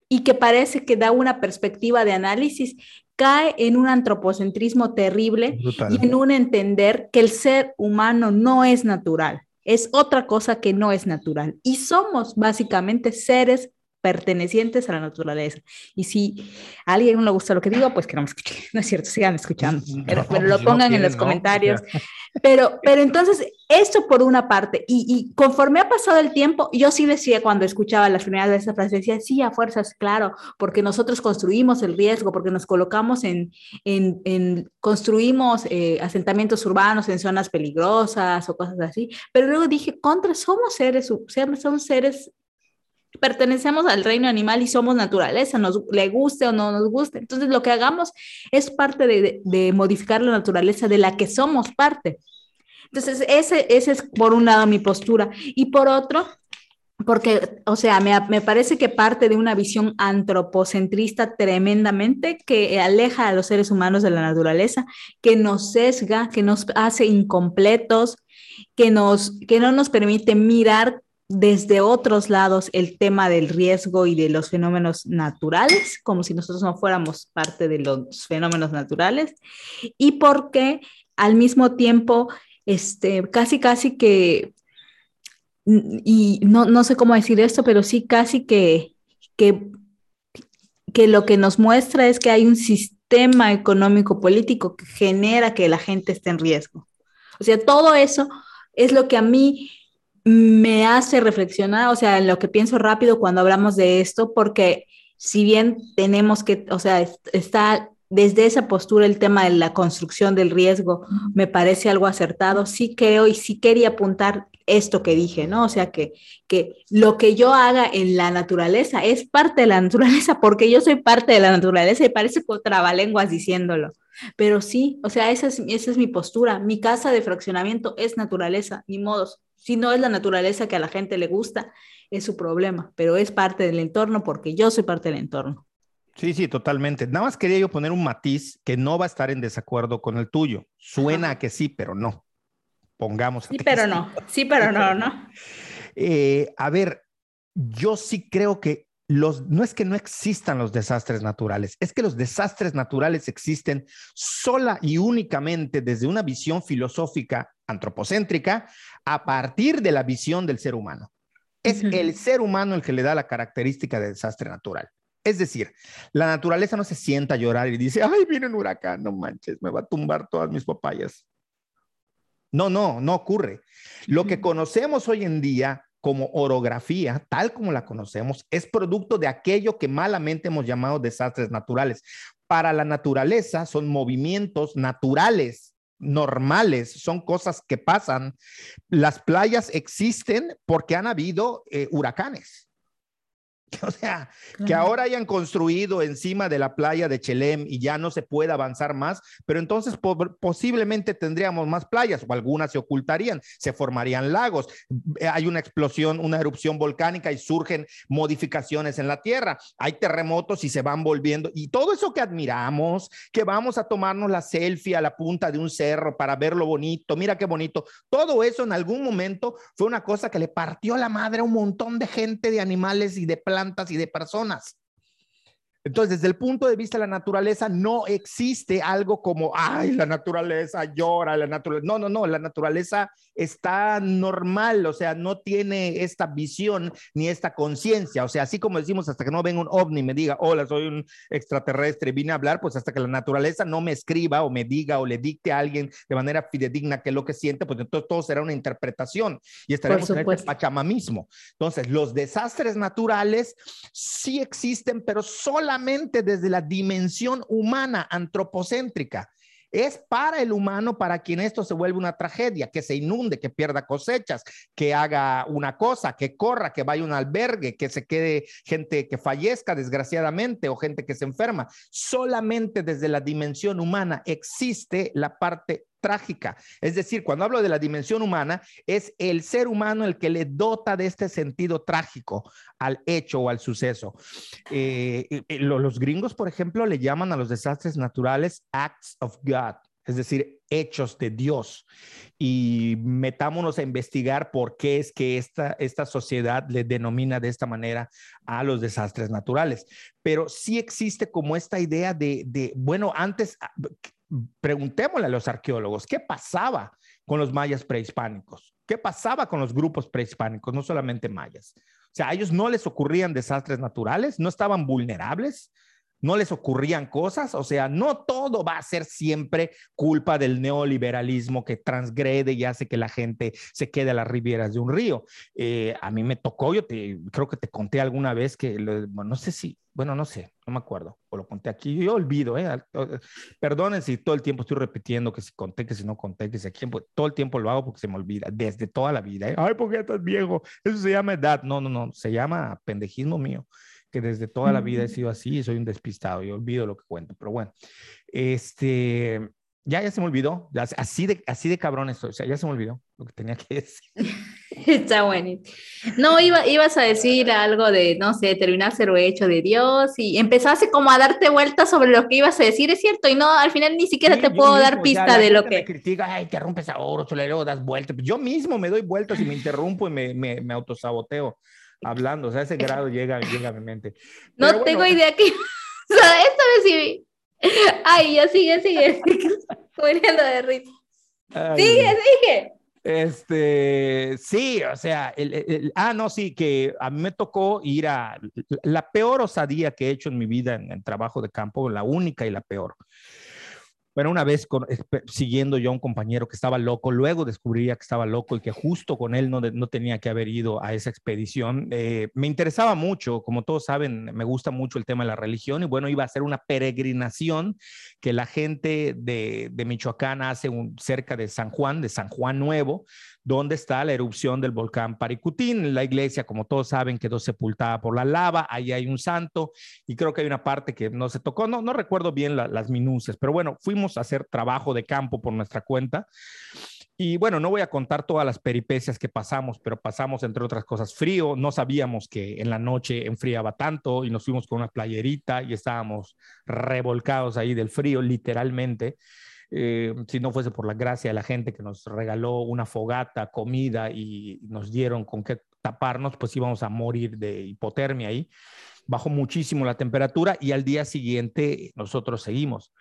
y que parece que da una perspectiva de análisis, cae en un antropocentrismo terrible Brutal. y en un entender que el ser humano no es natural, es otra cosa que no es natural. Y somos básicamente seres pertenecientes a la naturaleza. Y si a alguien no le gusta lo que digo, pues que no me escuche. <laughs> No es cierto, sigan escuchando, <laughs> pero, pero lo pongan no en los comentarios. <laughs> Pero, pero entonces, esto por una parte, y, y, conforme ha pasado el tiempo, yo sí decía cuando escuchaba las primeras de esa frase, decía, sí, a fuerzas, claro, porque nosotros construimos el riesgo, porque nos colocamos en, en, en construimos eh, asentamientos urbanos en zonas peligrosas o cosas así, pero luego dije, contra, somos seres, somos seres pertenecemos al reino animal y somos naturaleza, nos le guste o no nos guste. Entonces, lo que hagamos es parte de, de modificar la naturaleza de la que somos parte. Entonces, ese, ese es por un lado mi postura. Y por otro, porque, o sea, me, me, parece que parte de una visión antropocentrista tremendamente que aleja a los seres humanos de la naturaleza, que nos sesga, que nos hace incompletos, que, nos, que no nos permite mirar desde otros lados el tema del riesgo y de los fenómenos naturales, como si nosotros no fuéramos parte de los fenómenos naturales, y porque al mismo tiempo, este, casi, casi que, y no, no sé cómo decir esto, pero sí casi que, que, que lo que nos muestra es que hay un sistema económico político que genera que la gente esté en riesgo. O sea, todo eso es lo que a mí me hace reflexionar, o sea, en lo que pienso rápido cuando hablamos de esto, porque si bien tenemos que, o sea, está desde esa postura el tema de la construcción del riesgo me parece algo acertado. Sí creo y sí quería apuntar esto que dije, ¿no? O sea, que, que lo que yo haga en la naturaleza es parte de la naturaleza, porque yo soy parte de la naturaleza y parece trabalenguas diciéndolo. Pero sí, o sea, esa es, esa es mi postura. Mi casa de fraccionamiento es naturaleza, ni modos. Si no es la naturaleza que a la gente le gusta, es su problema, pero es parte del entorno porque yo soy parte del entorno. Sí, sí, totalmente. Nada más quería yo poner un matiz que no va a estar en desacuerdo con el tuyo. Suena a que sí, pero no. Pongamos. Sí, pero no. Sí, pero no, ¿no? <laughs> Eh, a ver, yo sí creo que los, no es que no existan los desastres naturales, es que los desastres naturales existen sola y únicamente desde una visión filosófica antropocéntrica a partir de la visión del ser humano. Es el ser humano el que le da la característica de desastre natural. Es decir, la naturaleza no se sienta a llorar y dice, ay, viene un huracán, no manches, me va a tumbar todas mis papayas. No, no, no ocurre. Lo que conocemos hoy en día como orografía, tal como la conocemos, es producto de aquello que malamente hemos llamado desastres naturales. Para la naturaleza son movimientos naturales, normales, son cosas que pasan. Las playas existen porque han habido eh, huracanes. <laughs> O sea, que ahora hayan construido encima de la playa de Chelem y ya no se puede avanzar más, pero entonces posiblemente tendríamos más playas o algunas se ocultarían, se formarían lagos, eh, hay una explosión, una erupción volcánica y surgen modificaciones en la tierra, hay terremotos y se van volviendo y todo eso que admiramos, que vamos a tomarnos la selfie a la punta de un cerro para ver lo bonito, mira qué bonito, todo eso en algún momento fue una cosa que le partió la madre a un montón de gente, de animales y de plantas y de personas. Entonces, desde el punto de vista de la naturaleza, no existe algo como, ay, la naturaleza llora, la naturaleza. No, no, no, la naturaleza está normal, o sea, no tiene esta visión ni esta conciencia. O sea, así como decimos, hasta que no venga un ovni y me diga, hola, soy un extraterrestre, vine a hablar, pues hasta que la naturaleza no me escriba o me diga o le dicte a alguien de manera fidedigna qué es lo que siente, pues entonces todo será una interpretación y estaremos en el pachamamismo. Entonces, los desastres naturales sí existen, pero solamente desde la dimensión humana, antropocéntrica. Es para el humano para quien esto se vuelve una tragedia, que se inunde, que pierda cosechas, que haga una cosa, que corra, que vaya a un albergue, que se quede gente que fallezca desgraciadamente o gente que se enferma. Solamente desde la dimensión humana existe la parte trágica. Es decir, cuando hablo de la dimensión humana, es el ser humano el que le dota de este sentido trágico al hecho o al suceso. Eh, los gringos, por ejemplo, le llaman a los desastres naturales acts of God, es decir, hechos de Dios. Y metámonos a investigar por qué es que esta, esta sociedad le denomina de esta manera a los desastres naturales. Pero sí existe como esta idea de, de bueno, antes, preguntémosle a los arqueólogos, ¿qué pasaba con los mayas prehispánicos? ¿Qué pasaba con los grupos prehispánicos, no solamente mayas? O sea, a ellos no les ocurrían desastres naturales, no estaban vulnerables, no les ocurrían cosas, o sea, no todo va a ser siempre culpa del neoliberalismo que transgrede y hace que la gente se quede a las rivieras de un río. Eh, a mí me tocó, yo te, creo que te conté alguna vez que, no sé si, bueno, no sé, no me acuerdo, o lo conté aquí, yo olvido, ¿eh? Perdonen si todo el tiempo estoy repitiendo que si conté, que si no conté, que si aquí, pues, todo el tiempo lo hago porque se me olvida, desde toda la vida, ¿eh? Ay, ¿por qué estás viejo? Eso se llama edad, no, no, no, se llama pendejismo mío que desde toda la vida he sido así y soy un despistado y olvido lo que cuento. Pero bueno, este, ya, ya se me olvidó, así de, así de cabrón estoy, o sea, ya se me olvidó lo que tenía que decir. <laughs> Está bueno. No, iba, ibas a decir algo de, no sé, terminar lo hecho de Dios y empezaste como a darte vueltas sobre lo que ibas a decir, es cierto, y no, al final ni siquiera te puedo dar pista de lo que... Me critica, ay, te rompes ahora, luego das vueltas. Yo mismo me doy vueltas y me interrumpo y me, me, me autosaboteo hablando, o sea, ese grado llega, llega a mi mente. <laughs> no tengo idea que, <laughs> o sea, esto recibí. Ay, ya sigue, sigue, muriendo <laughs> de risa. sigue, sigue. Este, sí, o sea, el, ah, no, sí, que a mí me tocó ir a la peor osadía que he hecho en mi vida en, en trabajo de campo, la única y la peor Bueno, una vez siguiendo yo a un compañero que estaba loco, luego descubría que estaba loco y que justo con él no, no tenía que haber ido a esa expedición. Eh, me interesaba mucho, como todos saben, me gusta mucho el tema de la religión y bueno, iba a ser una peregrinación que la gente de, de Michoacán hace cerca de San Juan, de San Juan Nuevo, donde está la erupción del volcán Paricutín. La iglesia, como todos saben, quedó sepultada por la lava, ahí hay un santo y creo que hay una parte que no se tocó, no, recuerdo bien las minucias, pero bueno, fuimos a hacer trabajo de campo por nuestra cuenta. Y bueno, no voy a contar todas las peripecias que pasamos, pero pasamos, entre otras cosas, frío. No sabíamos que en la noche enfriaba tanto y nos fuimos con una playerita y estábamos revolcados ahí del frío, literalmente. Eh, si no fuese por la gracia de la gente que nos regaló una fogata, comida y nos dieron con qué taparnos, pues íbamos a morir de hipotermia ahí. Bajó muchísimo la temperatura y al día siguiente nosotros seguimos.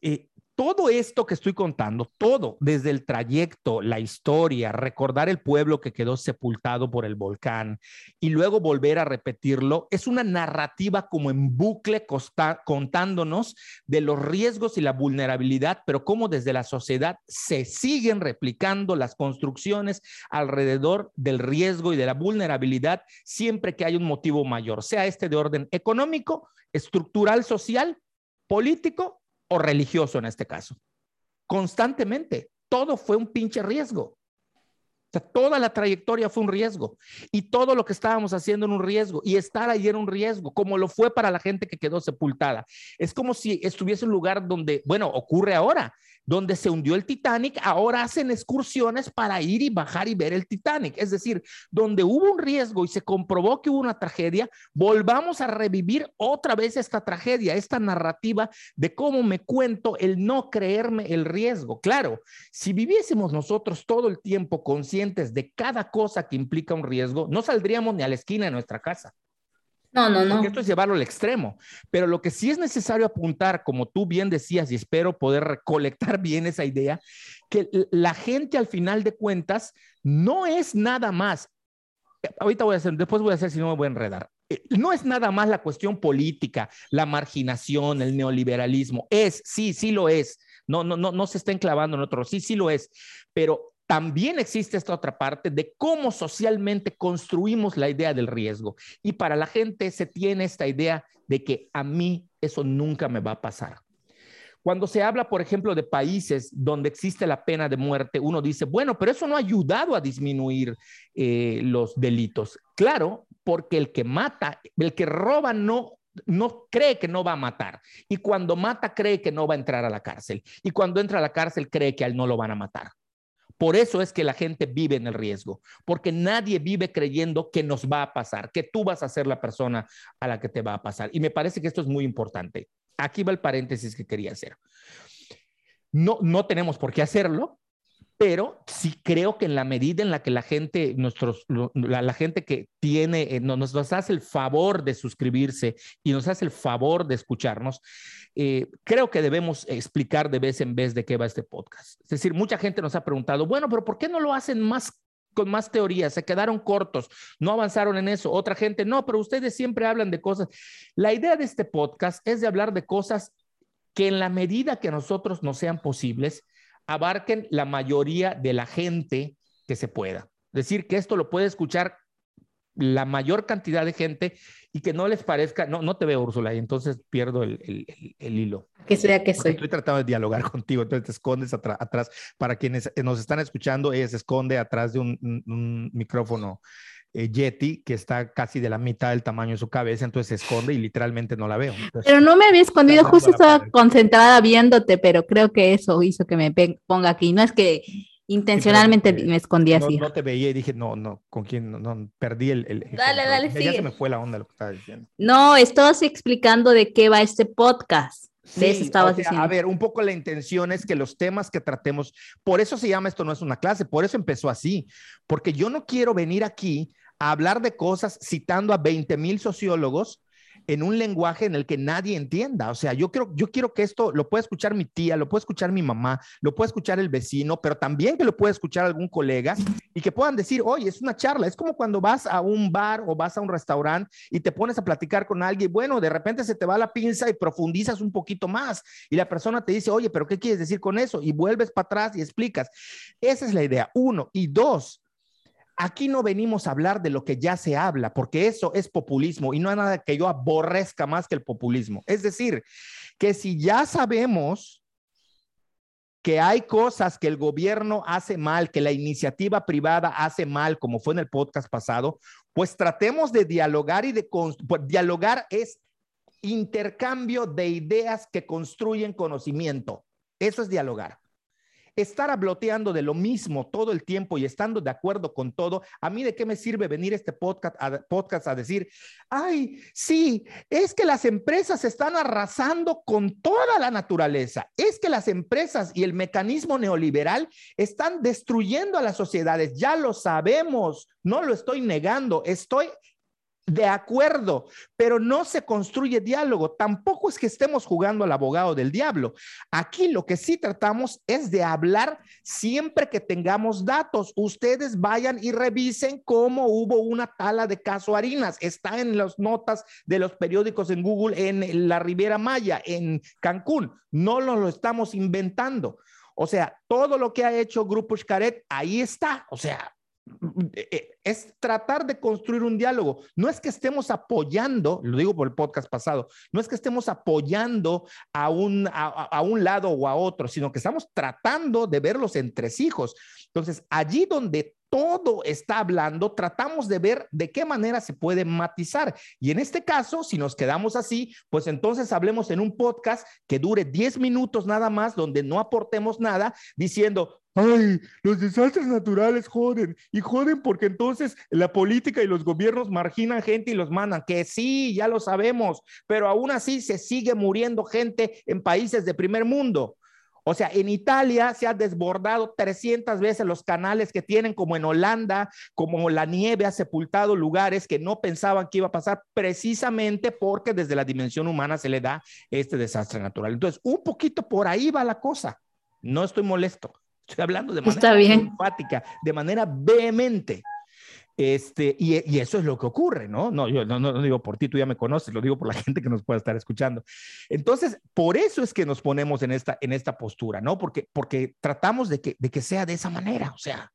Eh, todo esto que estoy contando, todo, desde el trayecto, la historia, recordar el pueblo que quedó sepultado por el volcán y luego volver a repetirlo, es una narrativa como en bucle contándonos de los riesgos y la vulnerabilidad, pero cómo desde la sociedad se siguen replicando las construcciones alrededor del riesgo y de la vulnerabilidad siempre que hay un motivo mayor, sea este de orden económico, estructural, social, político o religioso en este caso. Constantemente, todo fue un pinche riesgo. toda la trayectoria fue un riesgo y todo lo que estábamos haciendo en un riesgo y estar ahí era un riesgo, como lo fue para la gente que quedó sepultada. Es como si estuviese un lugar donde, bueno, ocurre ahora donde se hundió el Titanic, ahora hacen excursiones para ir y bajar y ver el Titanic. Es decir, donde hubo un riesgo y se comprobó que hubo una tragedia, volvamos a revivir otra vez esta tragedia, esta narrativa de cómo me cuento el no creerme el riesgo. Claro, si viviésemos nosotros todo el tiempo conscientes de cada cosa que implica un riesgo, no saldríamos ni a la esquina de nuestra casa. No, no, no. esto es llevarlo al extremo. Pero lo que sí es necesario apuntar, como tú bien decías, y espero poder recolectar <laughs> bien esa idea, que la gente al final de cuentas no es nada más. Ahorita voy a hacer, después voy a hacer si no me voy a enredar. Eh, no es nada más la cuestión política, la marginación, el neoliberalismo. Es, sí, sí lo es. No, no, no, no se está enclavando en otro. Sí, sí lo es. Pero también existe esta otra parte de cómo socialmente construimos la idea del riesgo. Y para la gente se tiene esta idea de que a mí eso nunca me va a pasar. Cuando se habla, por ejemplo, de países donde existe la pena de muerte, uno dice, bueno, pero eso no ha ayudado a disminuir eh, los delitos. Claro, porque el que mata, el que roba no no cree que no va a matar y cuando mata cree que no va a entrar a la cárcel y cuando entra a la cárcel cree que a él no lo van a matar. Por eso es que la gente vive en el riesgo, porque nadie vive creyendo que nos va a pasar, que tú vas a ser la persona a la que te va a pasar. Y me parece que esto es muy importante. Aquí va el paréntesis que quería hacer. No, no tenemos por qué hacerlo, pero sí creo que en la medida en la que la gente, nuestros, la, gente que tiene, eh, nos, nos, hace el favor de suscribirse y nos hace el favor de escucharnos, eh, creo que debemos explicar de vez en vez de qué va este podcast. Es decir, mucha gente nos ha preguntado, bueno, pero ¿por qué no lo hacen más con más teorías, se quedaron cortos, no avanzaron en eso. Otra gente, no, pero ustedes siempre hablan de cosas. La idea de este podcast es de hablar de cosas que en la medida que nosotros nos sean posibles, abarquen la mayoría de la gente que se pueda. Decir que esto lo puede escuchar la mayor cantidad de gente y que no les parezca, no, no te veo Úrsula y entonces pierdo el, el, hilo. Que sea que soy. Estoy tratando de dialogar <laughs> contigo, entonces te escondes atrás. Para quienes nos están escuchando, ella se esconde atrás de un, un micrófono eh, Yeti que está casi de la mitad del tamaño de su cabeza, entonces se esconde y literalmente no la veo. pero no me había escondido, justo estaba concentrada viéndote, pero creo que eso hizo que me ponga aquí. No es que intencionalmente me escondí así. No te veía y dije, no, no, ¿con quién? No, perdí el... dale, dale, Ya se me fue la onda lo que estaba diciendo. No, estabas explicando de qué va este podcast. De eso estabas diciendo. A ver, un poco la intención es que los temas que tratemos, por eso se llama esto no es una clase, por eso empezó así, porque yo no quiero venir aquí a hablar de cosas citando a 20 mil sociólogos en un lenguaje en el que nadie entienda. O sea, yo quiero, yo quiero que esto lo pueda escuchar mi tía, lo pueda escuchar mi mamá, lo pueda escuchar el vecino, pero también que lo pueda escuchar algún colega y que puedan decir, oye, es una charla. Es como cuando vas a un bar o vas a un restaurante y te pones a platicar con alguien. Bueno, de repente se te va la pinza y profundizas un poquito más y la persona te dice, oye, pero ¿qué quieres decir con eso? Y vuelves para atrás y explicas. Esa es la idea. Uno. Y dos, Aquí no venimos a hablar de lo que ya se habla, porque eso es populismo y no hay nada que yo aborrezca más que el populismo. Es decir, que si ya sabemos que hay cosas que el gobierno hace mal, que la iniciativa privada hace mal, como fue en el podcast pasado, pues tratemos de dialogar y de pues, dialogar es intercambio de ideas que construyen conocimiento. Eso es dialogar estar habloteando de lo mismo todo el tiempo y estando de acuerdo con todo, a mí de qué me sirve venir este podcast a, podcast a decir, ay, sí, es que las empresas están arrasando con toda la naturaleza, es que las empresas y el mecanismo neoliberal están destruyendo a las sociedades, ya lo sabemos, no lo estoy negando, estoy de acuerdo, pero no se construye diálogo. Tampoco es que estemos jugando al abogado del diablo. Aquí lo que sí tratamos es de hablar siempre que tengamos datos. Ustedes vayan y revisen cómo hubo una tala de caso Harinas. Está en las notas de los periódicos en Google, en la Riviera Maya, en Cancún. No lo, lo estamos inventando. O sea, todo lo que ha hecho Grupo Xcaret, ahí está. O sea, es tratar de construir un diálogo. No es que estemos apoyando, lo digo por el podcast pasado, no es que estemos apoyando a un, a, un lado o a otro, sino que estamos tratando de ver los entresijos. Entonces, allí donde todo está hablando, tratamos de ver de qué manera se puede matizar. Y en este caso, si nos quedamos así, pues entonces hablemos en un podcast que dure 10 minutos nada más, donde no aportemos nada, diciendo, ay, los desastres naturales joden y joden porque entonces la política y los gobiernos marginan gente y los mandan, que sí, ya lo sabemos, pero aún así se sigue muriendo gente en países de primer mundo. O sea, en Italia se ha desbordado 300 veces los canales que tienen, como en Holanda, como la nieve ha sepultado lugares que no pensaban que iba a pasar, precisamente porque desde la dimensión humana se le da este desastre natural. Entonces, un poquito por ahí va la cosa. No estoy molesto. Estoy hablando de manera enfática, de manera vehemente. Este, y, eso es lo que ocurre, ¿no? No, yo no, no, digo por ti, tú ya me conoces, lo digo por la <laughs> gente que nos pueda estar escuchando. Entonces, por eso es que nos ponemos en esta, en esta postura, ¿no? Porque, porque tratamos de que, de que sea de esa manera, o sea,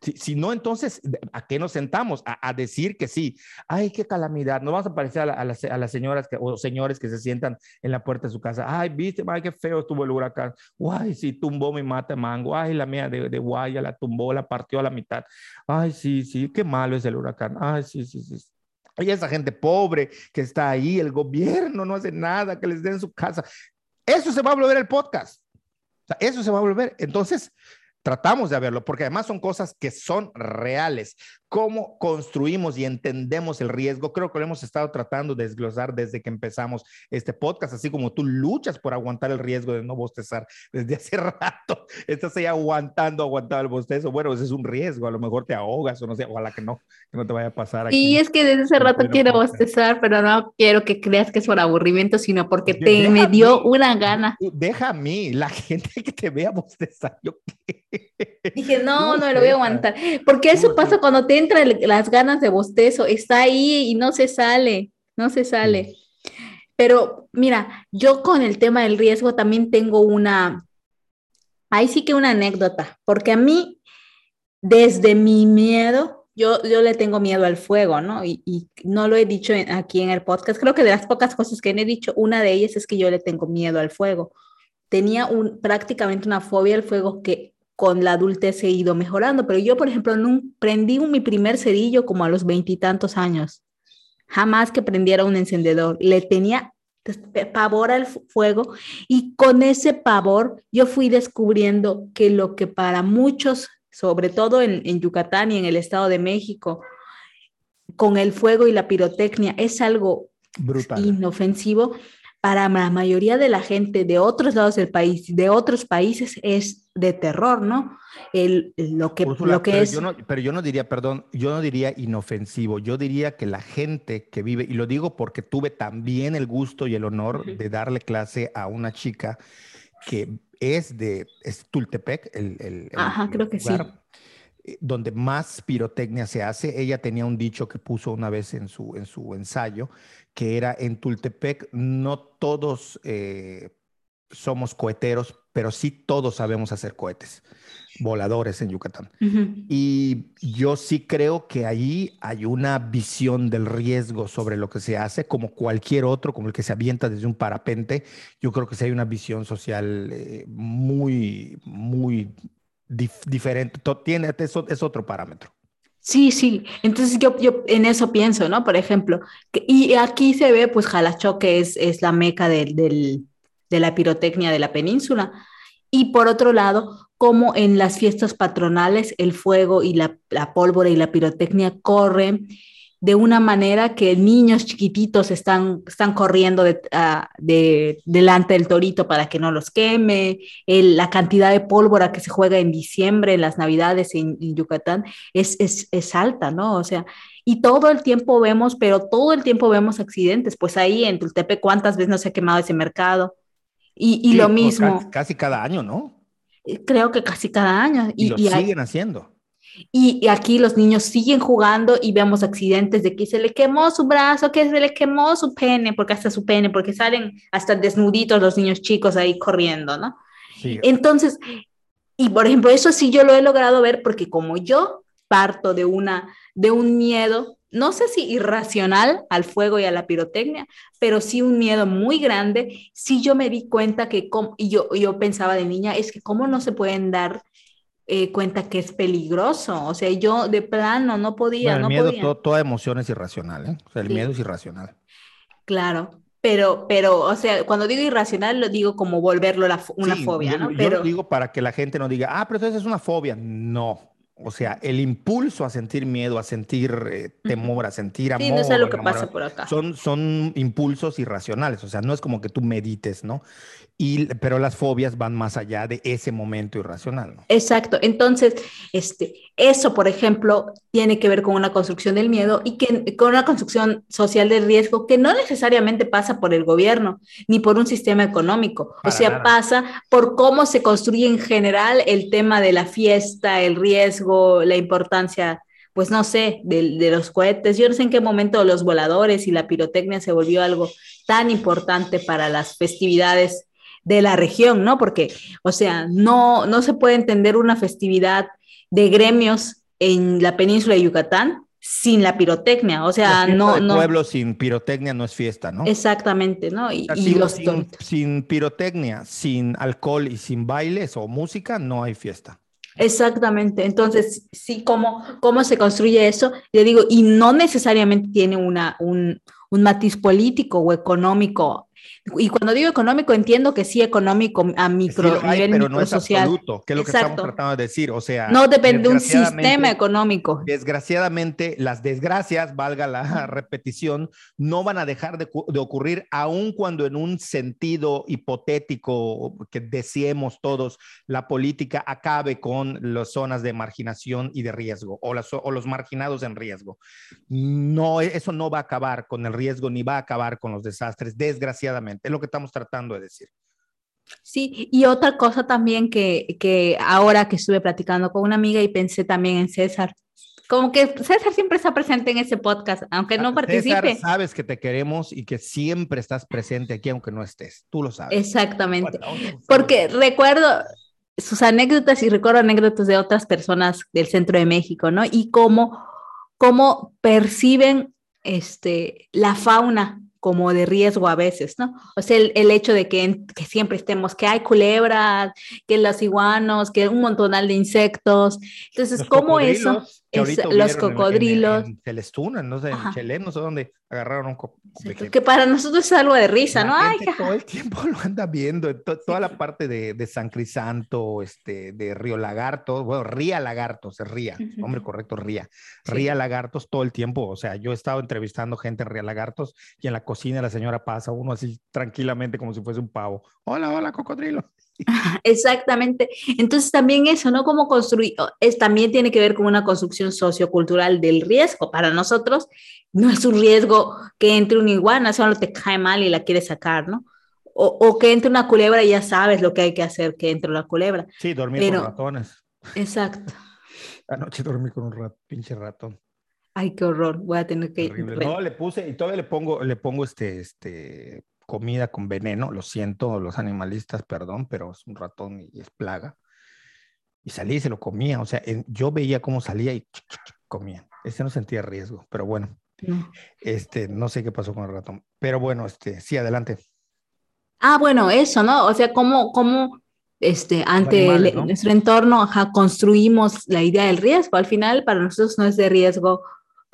si, no, entonces, ¿a qué nos sentamos? A, decir que sí. Ay, qué calamidad. No vamos a parecer a, las, señoras que, o señores que se sientan en la puerta de su casa. Ay, viste, ay, qué feo estuvo el huracán. Ay, sí, tumbó mi mate mango. Ay, la mía de, de Guaya la tumbó, la partió a la mitad. Ay, sí, sí, qué malo es el huracán. Ay, sí, sí, sí. Hay esa gente pobre que está ahí, el gobierno no hace nada, que les den su casa. Eso se va a volver el podcast. Eso se va a volver. Entonces, tratamos de verlo, porque además son cosas que son reales. Cómo construimos y entendemos el riesgo, creo que lo hemos estado tratando de desglosar desde que empezamos este podcast, así como tú luchas por aguantar el riesgo de no bostezar <laughs> desde hace rato, estás ahí aguantando, aguantando el bostezo. Bueno, ese es un riesgo, a lo mejor te ahogas o no sé, ojalá que no, que no te vaya a pasar. Aquí. Y es que desde hace rato quiero bostezar, pero no quiero que creas que es por aburrimiento, sino porque te me dio una gana. Deja a mí, la <laughs> gente que te vea bostezar, yo. Dije, no, no, lo voy a aguantar. Porque eso pasa cuando te entran las ganas de bostezo, está ahí y no se sale, no se sale. Pero mira, yo con el tema del riesgo también tengo una, ahí sí que una anécdota, porque a mí, desde mi miedo, yo, yo le tengo miedo al fuego, ¿no? Y, y no lo he dicho aquí en el podcast, creo que de las pocas cosas que he dicho, una de ellas es que yo le tengo miedo al fuego. Tenía un, prácticamente una fobia al fuego que con la adultez he ido mejorando, pero yo, por ejemplo, no, prendí mi primer cerillo como a los veintitantos años. Jamás que prendiera un encendedor. Le tenía pavor al fuego y con ese pavor yo fui descubriendo que lo que para muchos, sobre todo en, en Yucatán y en el Estado de México, con el fuego y la pirotecnia es algo Brutal. inofensivo, para la mayoría de la gente de otros lados del país, de otros países, es de terror, ¿no? El, lo que, lo que pero es... Yo no, pero yo no diría, perdón, yo no diría inofensivo, yo diría que la gente que vive, y lo digo porque tuve también el gusto y el honor de darle clase a una chica que es de es Tultepec, el, el, Ajá, creo que sí eh, donde más pirotecnia se hace. Ella tenía un dicho que puso una vez en su, en su ensayo, que era en Tultepec, no todos eh, somos coheteros, pero sí todos sabemos hacer cohetes voladores en Yucatán. Y yo sí creo que ahí hay una visión del riesgo sobre lo que se hace, como cualquier otro, como el que se avienta desde un parapente. Yo creo que sí hay una visión social eh, muy, muy diferente. Tiene, es, es otro parámetro. Sí, sí. Entonces yo, yo en eso pienso, ¿no? Por ejemplo, y aquí se ve, pues Jalacho, que es, es la meca del, del, de la pirotecnia de la península. Y por otro lado, como en las fiestas patronales el fuego y la, la pólvora y la pirotecnia corren de una manera que niños chiquititos están, están corriendo ah, de, delante del torito para que no los queme, la cantidad de pólvora que se juega en diciembre, en las navidades en, Yucatán, es, es, es, alta, ¿no? O sea, y todo el tiempo vemos, pero todo el tiempo vemos accidentes, pues ahí en Tultepe, ¿cuántas veces no se ha quemado ese mercado? Y, y lo mismo. Casi, cada año, ¿no? Creo que casi cada año. Y, lo siguen haciendo. Y, aquí los niños siguen jugando y vemos accidentes de que se le quemó su brazo, que se le quemó su pene, porque hasta su pene, porque salen hasta desnuditos los niños chicos ahí corriendo, ¿no? Sí. Entonces, y por ejemplo, eso sí yo lo he logrado ver porque como yo parto de una de un miedo, no sé si irracional al fuego y a la pirotecnia, pero sí un miedo muy grande, sí yo me di cuenta que y yo yo pensaba de niña, es que cómo no se pueden dar eh, cuenta que es peligroso. O sea, yo de plano no podía. el miedo, toda emoción es irracional, ¿eh? O sea, el miedo es irracional. Claro, pero, pero, o sea, cuando digo irracional, lo digo como volverlo una fobia, ¿no? pero... Yo lo digo para que la gente no diga, ah, pero entonces es una fobia. No, o sea, el impulso a sentir miedo, a sentir eh, temor, a sentir amor. Sí, no sé lo que pasa por acá. Son, son impulsos irracionales, o sea, no es como que tú medites, ¿no? Y, pero las fobias van más allá de ese momento irracional. ¿no? Exacto. Entonces, este, eso, por ejemplo, tiene que ver con una construcción del miedo y que, con una construcción social de riesgo que no necesariamente pasa por el gobierno ni por un sistema económico. o sea, pasa por cómo se construye en general el tema de la fiesta, el riesgo, la importancia pues no sé, de, de, los cohetes. Yo no sé en qué momento los voladores y la pirotecnia se volvió algo tan importante para las festividades de la región, ¿no? Porque, o sea, no, no se puede entender una festividad de gremios en la península de Yucatán sin la pirotecnia, o sea, no, no. pueblo sin pirotecnia no es fiesta, ¿no? Exactamente, ¿no? Y, sin, los sin, sin, pirotecnia, sin alcohol y sin bailes o música, no hay fiesta. Exactamente, entonces, sí, ¿cómo, cómo se construye eso? Yo digo, y no necesariamente tiene una, un, un matiz político o económico y cuando digo económico, entiendo que sí económico a micro nivel pero no es social. absoluto, que es lo que estamos tratando de decir. O sea, no depende de un sistema económico. Desgraciadamente, las desgracias, valga la repetición, no van a dejar de, de ocurrir, aun cuando en un sentido hipotético que deseemos todos, la política acabe con las zonas de marginación y de riesgo o, las, o los marginados en riesgo. No, eso no va a acabar con el riesgo ni va a acabar con los desastres, desgraciadamente es lo que estamos tratando de decir. Sí, y otra cosa también que, que ahora que estuve platicando con una amiga y pensé también en César, como que César siempre está presente en ese podcast, aunque no participe. César, sabes que te queremos y que siempre estás presente aquí, aunque no estés. Tú lo sabes. Exactamente. Porque recuerdo sus anécdotas y recuerdo anécdotas de otras personas del centro de México, ¿no? Y cómo, cómo perciben este, la fauna como de riesgo a veces, ¿no? O sea, el, hecho de que, que, siempre estemos, que hay culebras, que los iguanos, que un montonal de insectos. Entonces, ¿cómo eso? Los cocodrilos. En, en no sé, en Chelem, no sé dónde agarraron un cocodrilo. Que para nosotros es algo de risa, ¿no? Ay, todo el tiempo lo anda viendo, toda la parte de, de, San Crisanto, este, de Río Lagarto, bueno, Ría Lagartos, Ría, hombre correcto, Ría. Ría Lagartos todo el tiempo, o sea, yo he estado entrevistando gente en Ría Lagartos y en la cocina la señora pasa uno así tranquilamente como si fuese un pavo. Hola, hola, cocodrilo. <laughs> Exactamente. Entonces también eso, ¿no? Como construir, es, también tiene que ver con una construcción sociocultural del riesgo. Para nosotros no es un riesgo que entre una iguana, solo te cae mal y la quieres sacar, ¿no? O, o, que entre una culebra y ya sabes lo que hay que hacer que entre una culebra. Sí, dormir con ratones. Exacto. Anoche dormí con un rat, pinche ratón. Ay, qué horror. Voy a tener que. No, le puse y todavía le pongo, le pongo este, este, comida con veneno. Lo siento, los animalistas, perdón, pero es un ratón y es plaga. Y salí y se lo comía. O sea, yo veía cómo salía y comía. Este no sentía riesgo, pero bueno. No. Este, no sé qué pasó con el ratón. Pero bueno, este, sí, adelante. Ah, bueno, eso, ¿no? O sea, cómo, cómo este, ante nuestro entorno ajá, construimos la idea del riesgo. Al final, para nosotros no es de riesgo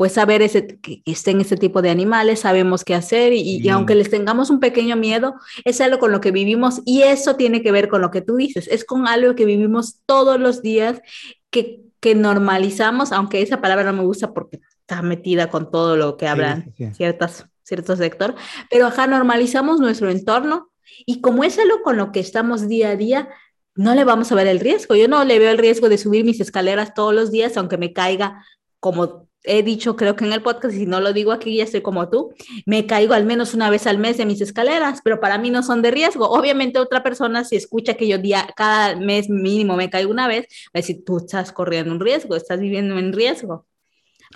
pues saber ese, que estén ese tipo de animales, sabemos qué hacer y, aunque les tengamos un pequeño miedo, es algo con lo que vivimos y eso tiene que ver con lo que tú dices, es con algo que vivimos todos los días, que, que normalizamos, aunque esa palabra no me gusta porque está metida con todo lo que hablan ciertas, cierto sector, pero acá normalizamos nuestro entorno y como es algo con lo que estamos día a día, no le vamos a ver el riesgo. Yo no le veo el riesgo de subir mis escaleras todos los días, aunque me caiga como he dicho creo que en el podcast, si no lo digo aquí, ya estoy como tú, me caigo al menos una vez al mes de mis escaleras, pero para mí no son de riesgo. Obviamente otra persona si escucha que yo día, cada mes mínimo me caigo una vez, va a decir, tú estás corriendo un riesgo, estás viviendo en riesgo.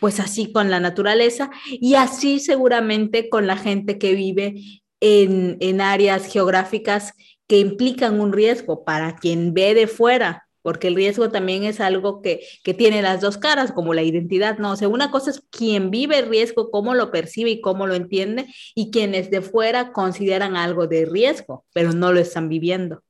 Pues así con la naturaleza y así seguramente con la gente que vive en, en áreas geográficas que implican un riesgo para quien ve de fuera porque el riesgo también es algo que, que, tiene las dos caras, como la identidad, ¿no? O sea, una cosa es quien vive el riesgo, cómo lo percibe y cómo lo entiende, y quienes de fuera consideran algo de riesgo, pero no lo están viviendo.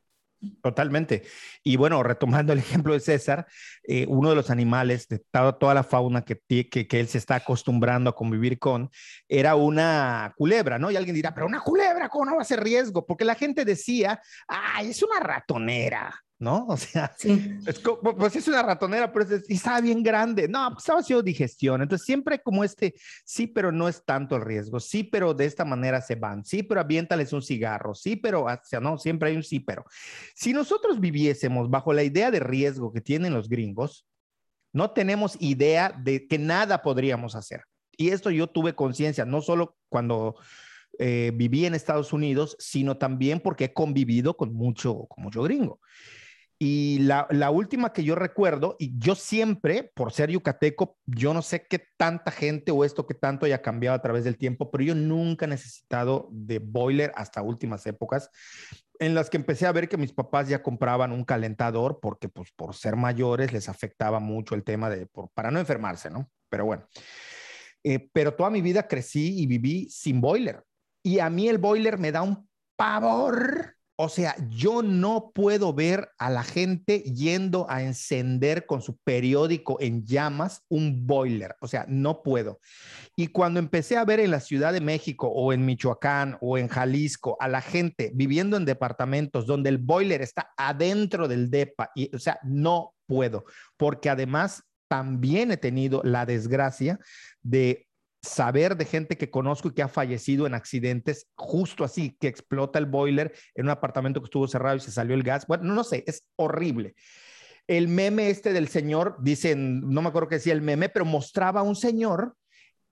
Totalmente. Y bueno, retomando el ejemplo de César, eh, uno de los animales de toda, la fauna que, que, que, él se está acostumbrando a convivir con era una culebra, ¿no? Y alguien dirá, pero una culebra, ¿cómo no va a ser riesgo? Porque la gente decía, ay, es una ratonera, ¿no? <laughs> O sea, es pues es una ratonera, pero es, y estaba bien grande. No, pues estaba haciendo digestión. Entonces, siempre como este, sí, pero no es tanto el riesgo. Sí, pero de esta manera se van. Sí, pero aviéntales un cigarro. Sí, pero, o sea, no, siempre hay un sí, pero. Si nosotros viviésemos bajo la idea de riesgo que tienen los gringos, no tenemos idea de que nada podríamos hacer. Y esto yo tuve conciencia, no solo cuando eh, viví en Estados Unidos, sino también porque he convivido con mucho, con mucho gringo. Y la, última que yo recuerdo, y yo siempre, por ser yucateco, yo no sé qué tanta gente o esto que tanto haya cambiado a través del tiempo, pero yo nunca he necesitado de boiler hasta últimas épocas en las que empecé a ver que mis papás ya compraban un calentador porque pues por ser mayores les afectaba mucho el tema de, para no enfermarse, ¿no? Pero bueno, eh, pero toda mi vida crecí y viví sin boiler. Y a mí el boiler me da un pavor o sea, yo no puedo ver a la gente yendo a encender con su periódico en llamas un boiler. O sea, no puedo. Y cuando empecé a ver en la Ciudad de México o en Michoacán o en Jalisco a la gente viviendo en departamentos donde el boiler está adentro del DEPA, y, o sea, no puedo, porque además también he tenido la desgracia de saber de gente que conozco y que ha fallecido en accidentes justo así, que explota el boiler en un apartamento que estuvo cerrado y se salió el gas. Bueno, no, sé, es horrible. El meme este del señor, dicen, no me acuerdo qué decía el meme, pero mostraba a un señor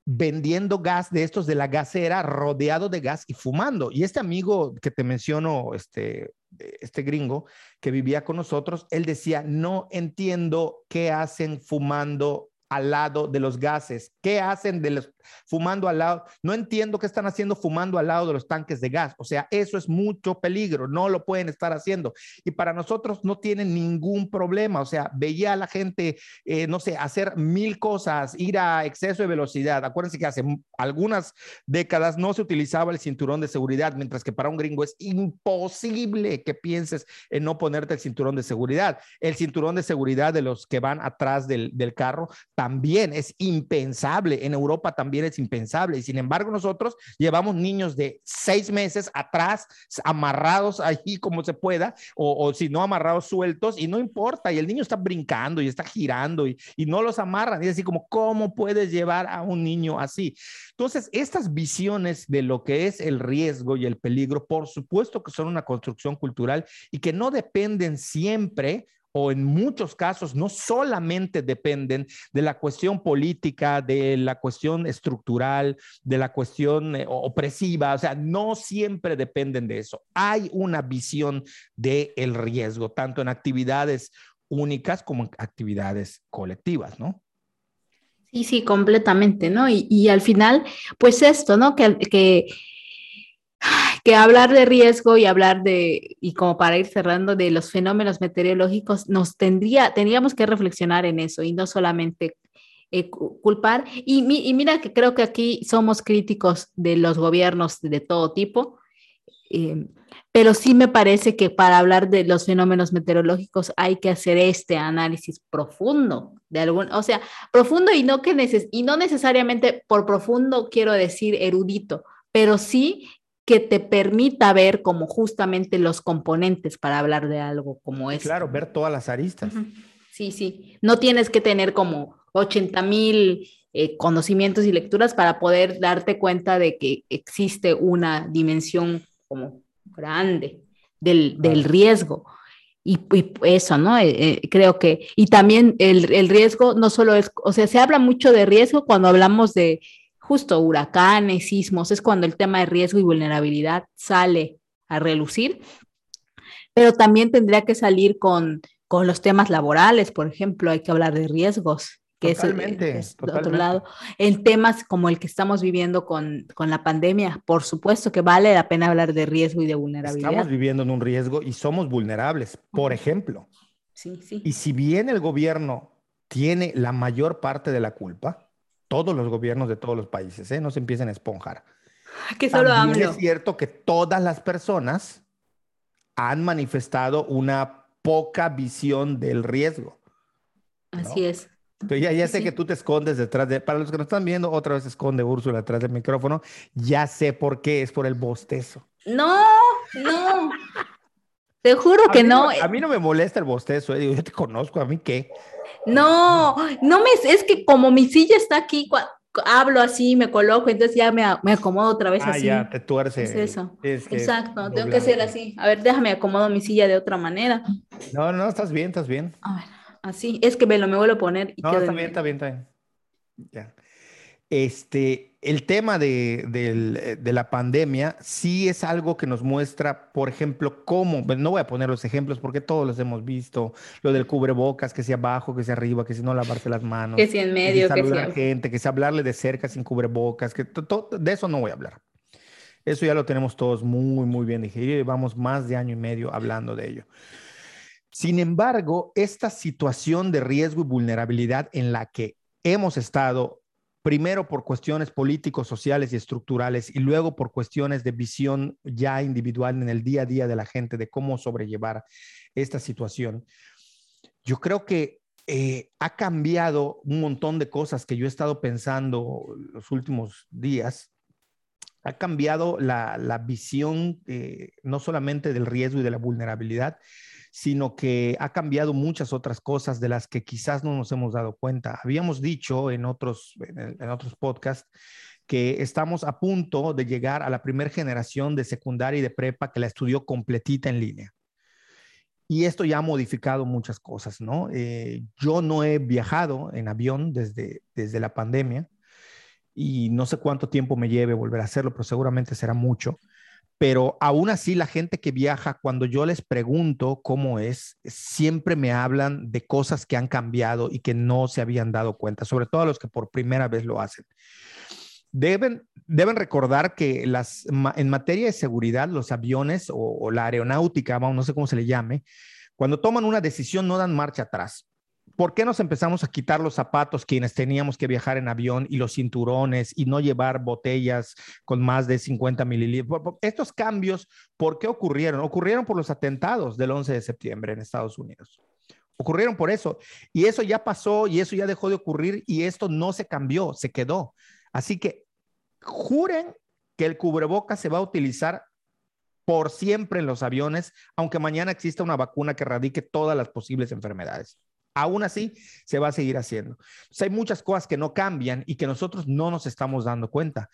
vendiendo gas de estos de la gasera, rodeado de gas y fumando. Y este amigo que te menciono, este, este gringo que vivía con nosotros, él decía, no entiendo qué hacen fumando al lado de los gases. ¿Qué hacen de los, fumando al lado? No entiendo qué están haciendo fumando al lado de los tanques de gas. O sea, eso es mucho peligro. No lo pueden estar haciendo. Y para nosotros no tienen ningún problema. O sea, veía a la gente, eh, no sé, hacer mil cosas, ir a exceso de velocidad. Acuérdense que hace algunas décadas no se utilizaba el cinturón de seguridad, mientras que para un gringo es imposible que pienses en no ponerte el cinturón de seguridad. El cinturón de seguridad de los que van atrás del, del carro también es impensable, en Europa también es impensable. Y sin embargo, nosotros llevamos niños de seis meses atrás, amarrados allí como se pueda, o, si no amarrados sueltos, y no importa, y el niño está brincando y está girando y, y no los amarran. Y es así como, ¿cómo puedes llevar a un niño así? Entonces, estas visiones de lo que es el riesgo y el peligro, por supuesto que son una construcción cultural y que no dependen siempre o en muchos casos no solamente dependen de la cuestión política, de la cuestión estructural, de la cuestión eh, opresiva, o sea, no siempre dependen de eso. Hay una visión del el riesgo, tanto en actividades únicas como en actividades colectivas, ¿no? Sí, sí, completamente, ¿no? Y, al final, pues esto, ¿no? Que que hablar de riesgo y hablar de, y como para ir cerrando, de los fenómenos meteorológicos, nos tendría, tendríamos que reflexionar en eso y no solamente eh, culpar. Y, mira que creo que aquí somos críticos de los gobiernos de todo tipo, eh, pero sí me parece que para hablar de los fenómenos meteorológicos hay que hacer este análisis profundo de algún, o sea, profundo y no que neces y no necesariamente por profundo quiero decir erudito, pero sí que te permita ver como justamente los componentes para hablar de algo como eso. Claro, ver todas las aristas. Sí, sí. No tienes que tener como 80 mil eh, conocimientos y lecturas para poder darte cuenta de que existe una dimensión como grande del, riesgo. Y, eso, ¿no? Eh, eh, creo que, y también el, el riesgo no solo es, o sea, se habla mucho de riesgo cuando hablamos de justo huracanes, sismos, es cuando el tema de riesgo y vulnerabilidad sale a relucir, pero también tendría que salir con, con los temas laborales, por ejemplo, hay que hablar de riesgos, que totalmente, es, otro lado. En temas como el que estamos viviendo con, con, la pandemia, por supuesto que vale la pena hablar de riesgo y de vulnerabilidad. Estamos viviendo en un riesgo y somos vulnerables, por ejemplo. Sí, sí. Y si bien el gobierno tiene la mayor parte de la culpa, todos los gobiernos de todos los países, ¿eh? no se empiecen a esponjar. Que solo También es cierto que todas las personas han manifestado una poca visión del riesgo. Así es. ya, ya sé que tú te escondes detrás de, para los que nos están viendo, otra vez esconde Úrsula detrás del micrófono, ya sé por qué, es por el bostezo. No, no. Te juro que no. A mí no me molesta el bostezo, eh. yo te conozco, a mí qué. No, no me, es que como mi silla está aquí, hablo así, me coloco, entonces ya me, me acomodo otra vez ah, así. ya, te tuerce. Es eso. Exacto, tengo que ser así. A ver, déjame acomodo mi silla de otra manera. No, no, estás bien, estás bien. A ver, así, es que me lo me vuelvo a poner. Y no, está bien, está bien, está bien. Ya. Este, el tema de, de, la pandemia sí es algo que nos muestra, por ejemplo, cómo, no voy a poner los ejemplos porque todos los hemos visto, lo del cubrebocas, que sea abajo, que sea arriba, que si no lavarse las manos. Que si en medio, que, si a la gente, que si hablarle de cerca sin cubrebocas, que de eso no voy a hablar. Eso ya lo tenemos todos muy, muy bien digerido. Llevamos más de año y medio hablando de ello. Sin embargo, esta situación de riesgo y vulnerabilidad en la que hemos estado primero por cuestiones políticos, sociales y estructurales y luego por cuestiones de visión ya individual en el día a día de la gente de cómo sobrellevar esta situación. Yo creo que eh, ha cambiado un montón de cosas que yo he estado pensando los últimos días. Ha cambiado la, visión eh, no solamente del riesgo y de la vulnerabilidad, sino que ha cambiado muchas otras cosas de las que quizás no nos hemos dado cuenta. Habíamos dicho en otros, en, otros podcasts que estamos a punto de llegar a la primera generación de secundaria y de prepa que la estudió completita en línea. Y esto ya ha modificado muchas cosas, ¿no? Eh, yo no he viajado en avión desde, desde la pandemia y no sé cuánto tiempo me lleve volver a hacerlo, pero seguramente será mucho pero aún así la gente que viaja, cuando yo les pregunto cómo es, siempre me hablan de cosas que han cambiado y que no se habían dado cuenta, sobre todo a los que por primera vez lo hacen. Deben, deben recordar que las, en materia de seguridad, los aviones o, o la aeronáutica, no sé cómo se le llame, cuando toman una decisión no dan marcha atrás. ¿Por qué nos empezamos a quitar los zapatos quienes teníamos que viajar en avión y los cinturones y no llevar botellas con más de 50 mililitros? Estos cambios, ¿por qué ocurrieron? Ocurrieron por los atentados del 11 de septiembre en Estados Unidos. ocurrieron por eso. Y eso ya pasó y eso ya dejó de ocurrir y esto no se cambió, se quedó. Así que juren que el cubreboca se va a utilizar por siempre en los aviones, aunque mañana exista una vacuna que erradique todas las posibles enfermedades. Aún así, se va a seguir haciendo. hay muchas cosas que no cambian y que nosotros no nos estamos dando cuenta.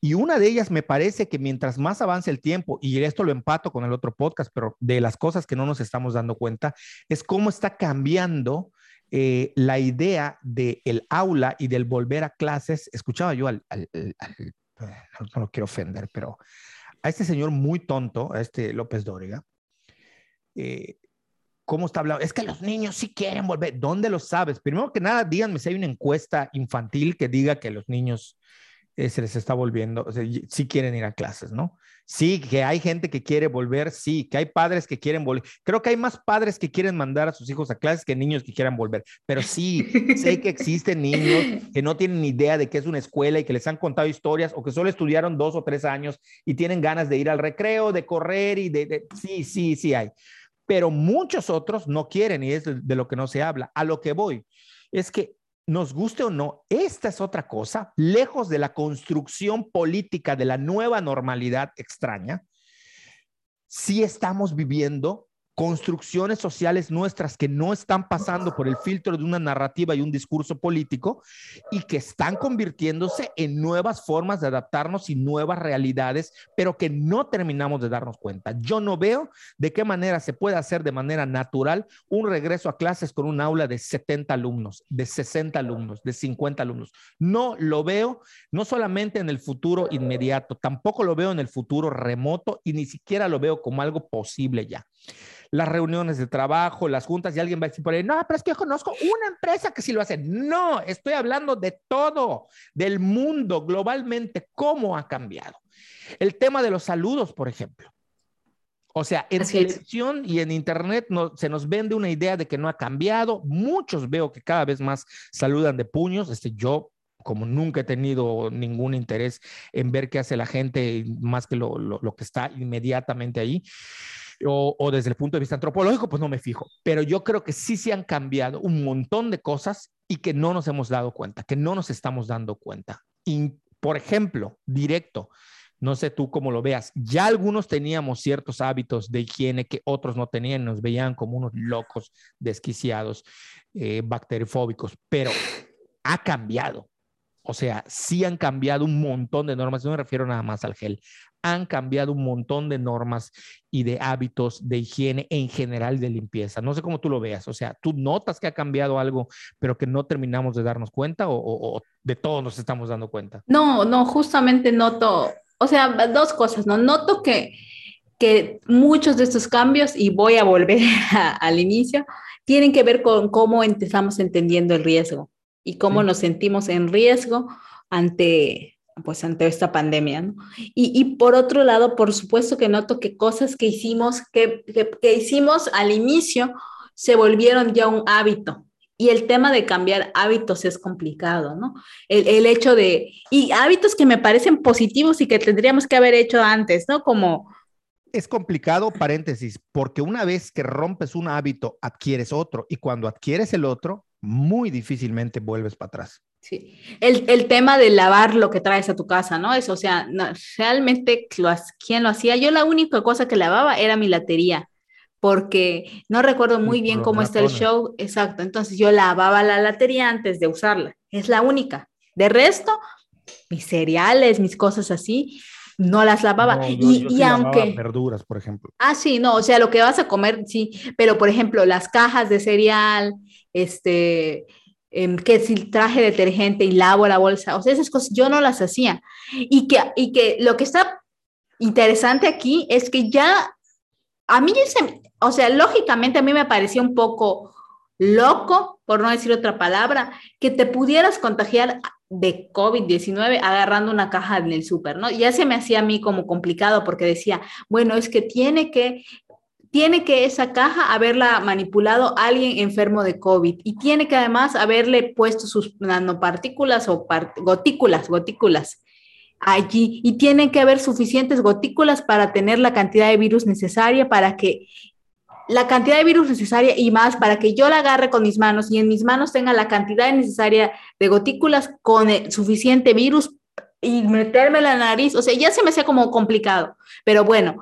Y una de ellas me parece que mientras más avance el tiempo, y esto lo empato con el otro podcast, pero de las cosas que no nos estamos dando cuenta, es cómo está cambiando eh, la idea del aula y del volver a clases. Escuchaba yo al, no lo quiero ofender, pero a este señor muy tonto, a este López Dóriga, eh, ¿cómo está hablando? Es que los niños sí quieren volver. ¿Dónde lo sabes? Primero que nada, díganme si hay una encuesta infantil que diga que los niños eh, se les está volviendo, o sea, sí quieren ir a clases, ¿no? Sí, que hay gente que quiere volver, sí, que hay padres que quieren volver. Creo que hay más padres que quieren mandar a sus hijos a clases que niños que quieran volver, pero sí, sé que <laughs> existen niños que no tienen ni idea de qué es una escuela y que les han contado historias o que solo estudiaron dos o tres años y tienen ganas de ir al recreo, de correr y de, sí, sí, sí hay. Pero muchos otros no quieren y es de lo que no se habla. A lo que voy es que nos guste o no, esta es otra cosa, lejos de la construcción política de la nueva normalidad extraña, sí estamos viviendo construcciones sociales nuestras que no están pasando por el filtro de una narrativa y un discurso político y que están convirtiéndose en nuevas formas de adaptarnos y nuevas realidades, pero que no terminamos de darnos cuenta. Yo no veo de qué manera se puede hacer de manera natural un regreso a clases con un aula de 70 alumnos, de 60 alumnos, de 50 alumnos. No lo veo, no solamente en el futuro inmediato, tampoco lo veo en el futuro remoto y ni siquiera lo veo como algo posible ya las reuniones de trabajo, las juntas, y alguien va a decir por ahí, no, pero es que yo conozco una empresa que sí lo hace. No, estoy hablando de todo, del mundo globalmente, cómo ha cambiado. El tema de los saludos, por ejemplo. O sea, en televisión y en internet no, se nos vende una idea de que no ha cambiado. Muchos veo que cada vez más saludan de puños. Este, yo como nunca he tenido ningún interés en ver qué hace la gente más que lo, lo que está inmediatamente ahí o, desde el punto de vista antropológico, pues no me fijo. Pero yo creo que sí se han cambiado un montón de cosas y que no nos hemos dado cuenta, que no nos estamos dando cuenta. Por ejemplo, directo, no sé tú cómo lo veas, ya algunos teníamos ciertos hábitos de higiene que otros no tenían, nos veían como unos locos, desquiciados, eh, bacterifóbicos, pero ha cambiado. O sea, sí han cambiado un montón de normas, no me refiero nada más al gel, han cambiado un montón de normas y de hábitos de higiene en general de limpieza. No sé cómo tú lo veas, o sea, tú notas que ha cambiado algo, pero que no terminamos de darnos cuenta o, de todos nos estamos dando cuenta. No, no, justamente noto, o sea, dos cosas, ¿no? Noto que, que muchos de estos cambios, y voy a volver <laughs> al inicio, tienen que ver con cómo empezamos entendiendo el riesgo y cómo nos sentimos en riesgo ante, pues, ante esta pandemia. ¿no? Y, y, por otro lado, por supuesto que noto que cosas que hicimos, que, que, hicimos al inicio se volvieron ya un hábito. Y el tema de cambiar hábitos es complicado, ¿no? El, el, hecho de, y hábitos que me parecen positivos y que tendríamos que haber hecho antes, ¿no? Como... Es complicado, paréntesis, porque una vez que rompes un hábito, adquieres otro, y cuando adquieres el otro, muy difícilmente vuelves para atrás. Sí, el, el, tema de lavar lo que traes a tu casa, ¿no? Eso, o sea, realmente, ¿quién lo hacía? Yo la única cosa que lavaba era mi latería, porque no recuerdo muy bien cómo está el show, exacto, entonces yo lavaba la latería antes de usarla, es la única. De resto, mis cereales, mis cosas así, no las lavaba. y, y aunque... verduras, por ejemplo. Ah, sí, no, o sea, lo que vas a comer, sí, pero por ejemplo, las cajas de cereal, este, em, que si traje detergente y lavo la bolsa, o sea, esas cosas yo no las hacía. Y que, y que lo que está interesante aquí es que ya, a mí, o sea, lógicamente a mí me parecía un poco loco, por no decir otra palabra, que te pudieras contagiar de COVID-19 agarrando una caja en el súper, ¿no? Ya se me hacía a mí como complicado porque decía, bueno, es que tiene que tiene que esa caja haberla manipulado alguien enfermo de COVID y tiene que además haberle puesto sus nanopartículas o gotículas, gotículas allí y tienen que haber suficientes gotículas para tener la cantidad de virus necesaria para que la cantidad de virus necesaria y más para que yo la agarre con mis manos y en mis manos tenga la cantidad necesaria de gotículas con suficiente virus y meterme la nariz, o sea, ya se me hacía como complicado, pero bueno,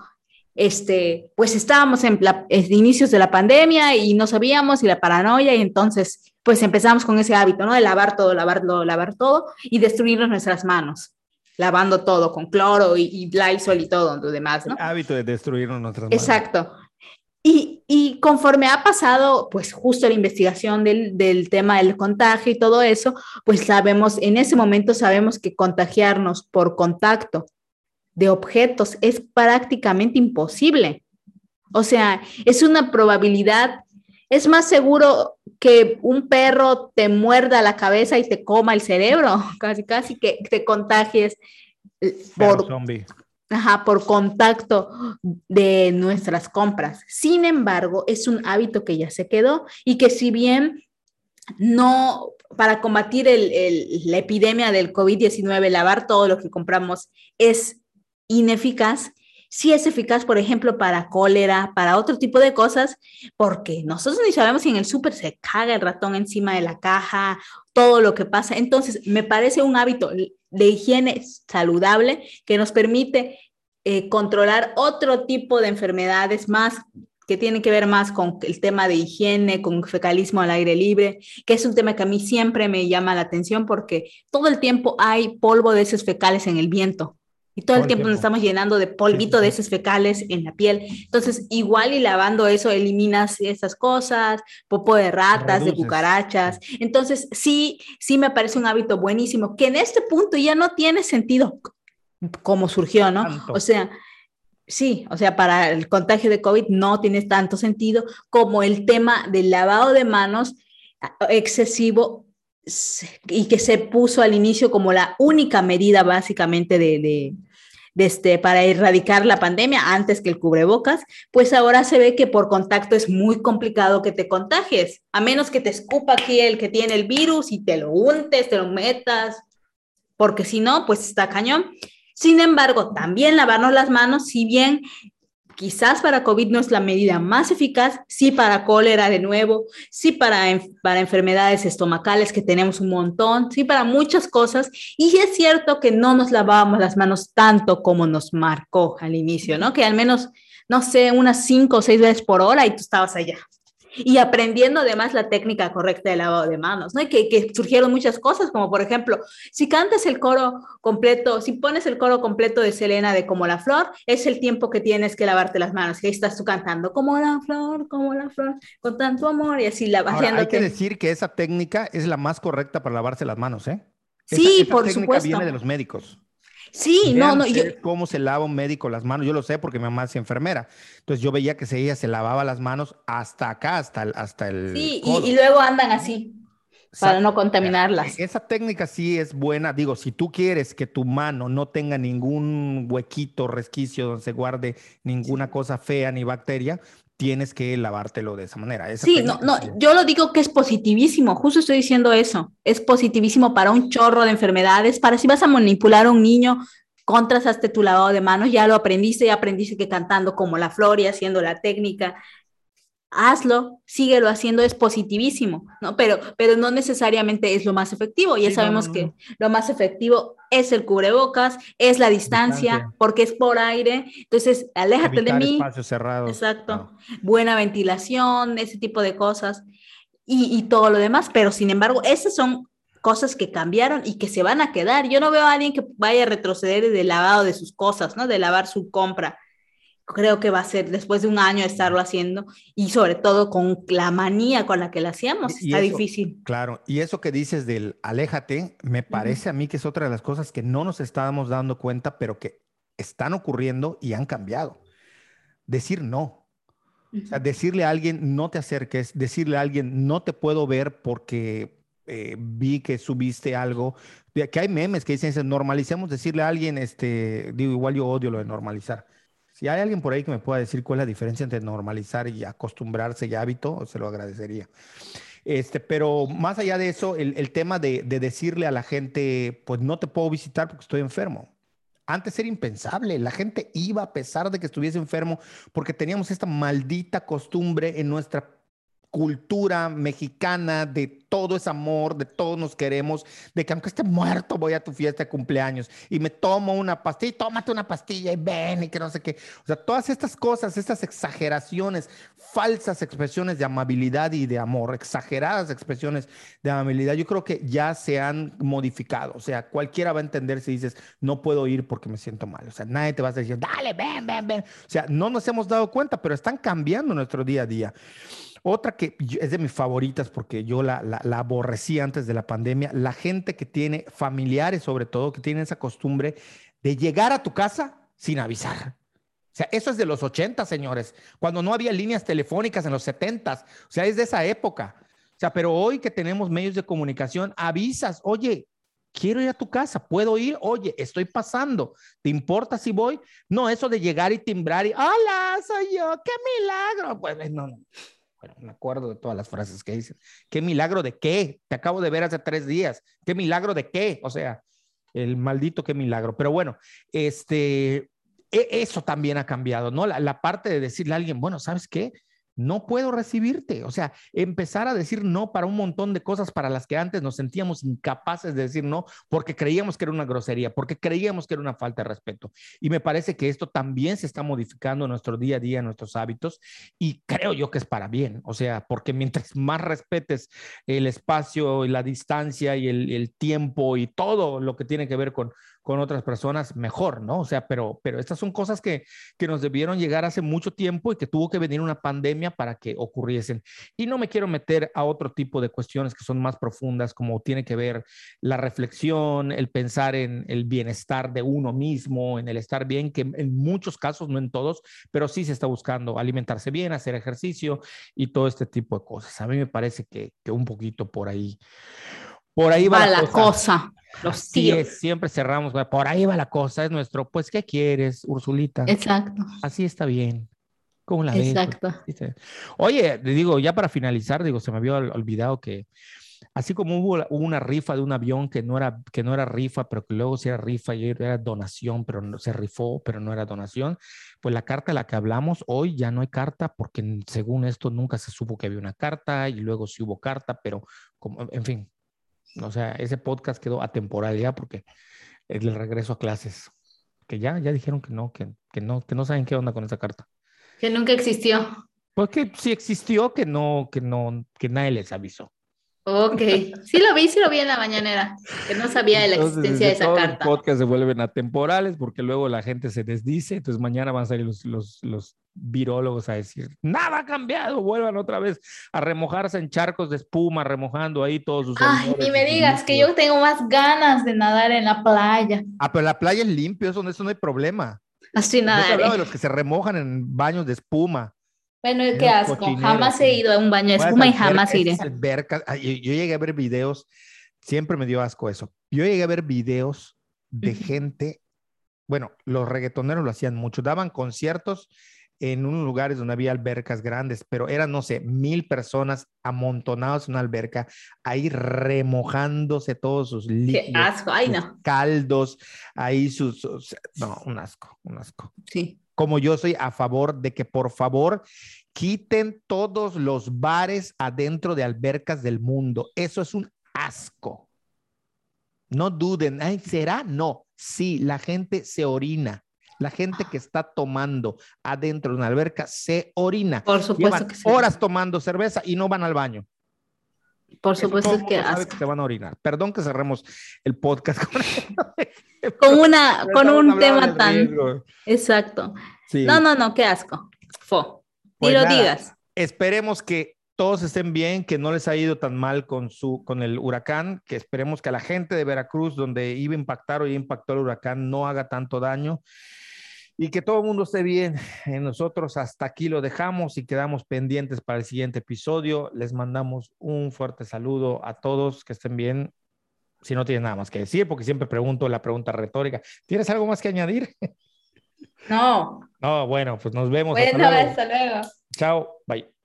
este, pues estábamos en, inicios de la pandemia y no sabíamos y la paranoia y entonces pues empezamos con ese hábito, ¿no? De lavar todo, lavar todo, lavar todo y destruirnos nuestras manos lavando todo con cloro y, y Lysol y todo lo demás, ¿no? El hábito de destruirnos nuestras manos. Exacto. Y, y, conforme ha pasado, pues justo la investigación del, del, tema del contagio y todo eso, pues sabemos, en ese momento sabemos que contagiarnos por contacto de objetos es prácticamente imposible. O sea, es una probabilidad, es más seguro que un perro te muerda la cabeza y te coma el cerebro, <laughs> casi, casi que te contagies eh, por, ajá, por contacto de nuestras compras. Sin embargo, es un hábito que ya se quedó y que si bien no, para combatir el, la epidemia del COVID-19, lavar todo lo que compramos es ineficaz, sí es eficaz, por ejemplo, para cólera, para otro tipo de cosas, porque nosotros ni sabemos si en el súper se caga el ratón encima de la caja, todo lo que pasa. Entonces, me parece un hábito de higiene saludable que nos permite eh, controlar otro tipo de enfermedades más que tienen que ver más con el tema de higiene, con fecalismo al aire libre, que es un tema que a mí siempre me llama la atención porque todo el tiempo hay polvo de esos fecales en el viento. Y todo, el tiempo, nos estamos llenando de polvito de esos fecales en la piel. Entonces, igual y lavando eso, eliminas esas cosas, popo de ratas, de cucarachas. Entonces, sí, sí me parece un hábito buenísimo, que en este punto ya no tiene sentido como surgió, ¿no? O sea, sí, o sea, para el contagio de COVID no tiene tanto sentido como el tema del lavado de manos excesivo y que se puso al inicio como la única medida básicamente de, este, para erradicar la pandemia antes que el cubrebocas, pues ahora se ve que por contacto es muy complicado que te contagies, a menos que te escupa aquí el que tiene el virus y te lo untes, te lo metas, porque si no, pues está cañón. Sin embargo, también lavarnos las manos, si bien Quizás para COVID no es la medida más eficaz, sí para cólera de nuevo, sí para, para enfermedades estomacales que tenemos un montón, sí para muchas cosas. Y es cierto que no nos lavábamos las manos tanto como nos marcó al inicio, ¿no? Que al menos, no sé, unas cinco o seis veces por hora y tú estabas allá y aprendiendo además la técnica correcta de lavado de manos, ¿no? Y que, que, surgieron muchas cosas, como por ejemplo, si cantas el coro completo, si pones el coro completo de Selena de Como la Flor, es el tiempo que tienes que lavarte las manos, y ahí estás tú cantando Como la Flor, como la Flor, con tanto amor, y así la vas Hay que decir que esa técnica es la más correcta para lavarse las manos, ¿eh? sí, por supuesto. viene de los médicos. Sí, no, no. Yo... ¿Cómo se lava un médico las manos? Yo lo sé porque mi mamá es enfermera. Entonces yo veía que ella se lavaba las manos hasta acá, hasta el. Hasta el sí, y, luego andan así para no contaminarlas. Esa técnica sí es buena. Digo, si tú quieres que tu mano no tenga ningún huequito, resquicio donde se guarde ninguna cosa fea ni bacteria, tienes que lavártelo de esa manera. sí, no, no, yo lo digo que es positivísimo, justo estoy diciendo eso, es positivísimo para un chorro de enfermedades, para si vas a manipular a un niño, contrasaste tu lavado de manos, ya lo aprendiste, ya aprendiste que cantando como la flor y haciendo la técnica, hazlo, síguelo haciendo, es positivísimo, ¿no? Pero, pero no necesariamente es lo más efectivo. Ya sabemos que lo más efectivo es el cubrebocas, es la distancia, porque es por aire. Entonces, aléjate de mí. Espacio cerrado. Exacto. Buena ventilación, ese tipo de cosas y, y todo lo demás. Pero, sin embargo, esas son cosas que cambiaron y que se van a quedar. Yo no veo a alguien que vaya a retroceder del lavado de sus cosas, ¿no? De lavar su compra creo que va a ser después de un año estarlo haciendo y sobre todo con la manía con la que lo hacíamos, está difícil. Claro, y eso que dices del aléjate, me parece a mí que es otra de las cosas que no nos estábamos dando cuenta, pero que están ocurriendo y han cambiado. Decir no. O sea, decirle a alguien no te acerques, decirle a alguien no te puedo ver porque eh, vi que subiste algo. Que hay memes que dicen, normalicemos decirle a alguien, este, digo, igual yo odio lo de normalizar si hay alguien por ahí que me pueda decir cuál es la diferencia entre normalizar y acostumbrarse y hábito, se lo agradecería. Este, pero más allá de eso, el, tema de, decirle a la gente, pues no te puedo visitar porque estoy enfermo. Antes era impensable. La gente iba a pesar de que estuviese enfermo porque teníamos esta maldita costumbre en nuestra cultura mexicana de todo es amor, de todos nos queremos, de que aunque esté muerto voy a tu fiesta de cumpleaños y me tomo una pastilla, tómate una pastilla y ven y que no sé qué. O sea, todas estas cosas, estas exageraciones, falsas expresiones de amabilidad y de amor, exageradas expresiones de amabilidad, yo creo que ya se han modificado. O sea, cualquiera va a entender si dices, no puedo ir porque me siento mal. O sea, nadie te va a decir, dale, ven, ven, ven. O sea, no nos hemos dado cuenta, pero están cambiando nuestro día a día. Otra que es de mis favoritas porque yo la, la, aborrecí antes de la pandemia, la gente que tiene familiares sobre todo, que tienen esa costumbre de llegar a tu casa sin avisar. O sea, eso es de los 80, señores, cuando no había líneas telefónicas en los 70. O sea, es de esa época. O sea, pero hoy que tenemos medios de comunicación, avisas, oye, quiero ir a tu casa, puedo ir, oye, estoy pasando, ¿te importa si voy? No, eso de llegar y timbrar y, hola, soy yo, qué milagro. Pues no, no. Bueno, me acuerdo de todas las frases que dicen. ¿Qué milagro de qué? Te acabo de ver hace tres días. ¿Qué milagro de qué? O sea, el maldito qué milagro. Pero bueno, este, e, eso también ha cambiado, ¿no? La, la parte de decirle a alguien, bueno, ¿sabes qué? No puedo recibirte. O sea, empezar a decir no para un montón de cosas para las que antes nos sentíamos incapaces de decir no porque creíamos que era una grosería, porque creíamos que era una falta de respeto. Y me parece que esto también se está modificando en nuestro día a día, en nuestros hábitos, y creo yo que es para bien. O sea, porque mientras <laughs> más respetes el espacio y la distancia y el, el tiempo y todo lo que tiene que ver con, con otras personas, mejor, ¿no? O sea, pero, pero estas son cosas que, que nos debieron llegar hace mucho tiempo y que tuvo que venir una pandemia para que ocurriesen. Y no me quiero meter a otro tipo de cuestiones que son más profundas, como tiene que ver la reflexión, el pensar en el bienestar de uno mismo, en el estar bien, que en muchos casos, no en todos, pero sí se está buscando alimentarse bien, hacer ejercicio y todo este tipo de cosas. A mí me parece que, que un poquito por ahí. Por ahí va, la, cosa. Los siempre cerramos, por ahí va la cosa, es nuestro, pues, ¿qué quieres, Ursulita? Exacto. Así está bien. ¿Cómo la Exacto. Oye, digo, ya para finalizar, digo, se me había olvidado que así como hubo una rifa de un avión que no era, que no era rifa, pero que luego sí era rifa y era donación, pero no, se rifó, pero no era donación, pues la carta de la que hablamos hoy ya no hay carta porque según esto nunca se supo que había una carta y luego sí hubo carta, pero como, en fin, o sea, ese podcast quedó atemporal ya porque es el regreso a clases. Que ya, ya dijeron que no, que, que no, que no saben qué onda con esa carta. Que nunca existió. Pues que sí existió, que no, que no, que nadie les avisó. Ok, sí lo vi, sí lo vi en la mañanera, que no sabía de la existencia de esa todos carta. Los podcasts se vuelven atemporales porque luego la gente se desdice, entonces mañana van a salir los, los, los virólogos a decir, nada ha cambiado, vuelvan otra vez a remojarse en charcos de espuma, remojando ahí todos sus... Ay, ni me digas que yo tengo más ganas de nadar en la playa. Ah, pero la playa es limpio, eso, eso no hay problema. Así nada. Yo de los que se remojan en baños de espuma. Bueno, qué asco. Jamás he ido a un baño de espuma y jamás iré. yo llegué a ver videos, siempre me dio asco eso. Yo llegué a ver videos de gente, bueno, los reggaetoneros lo hacían mucho, daban conciertos en unos lugares donde había albercas grandes, pero eran, no sé, mil personas amontonados en una alberca, ahí remojándose todos sus líquidos. Ay no. Caldos, ahí sus, no, un asco, un asco. Sí. Como yo soy a favor de que por favor quiten todos los bares adentro de albercas del mundo. Eso es un asco. No duden, ay, ¿será? No, sí, la gente se orina la gente que está tomando adentro de una alberca se orina. Por supuesto que sí. Horas tomando cerveza y no van al baño. Por supuesto que, que se van a orinar. Perdón que cerremos el podcast con, <laughs> <laughs> una, con un tema tan. Exacto. No, no, no, qué asco. Fo. Pues lo digas. Esperemos que todos estén bien, que no les ha ido tan mal con, su, con el huracán, que esperemos que a la gente de Veracruz, donde iba a impactar o ya impactó el huracán, no haga tanto daño y que todo el mundo esté bien. Eh, nosotros hasta aquí lo dejamos y quedamos pendientes para el siguiente episodio. Les mandamos un fuerte saludo a todos, que estén bien. Si no tienen nada más que decir, porque siempre pregunto la pregunta retórica. ¿Tienes algo más que añadir? No. No, bueno, pues nos vemos. hasta luego. Chao, bye.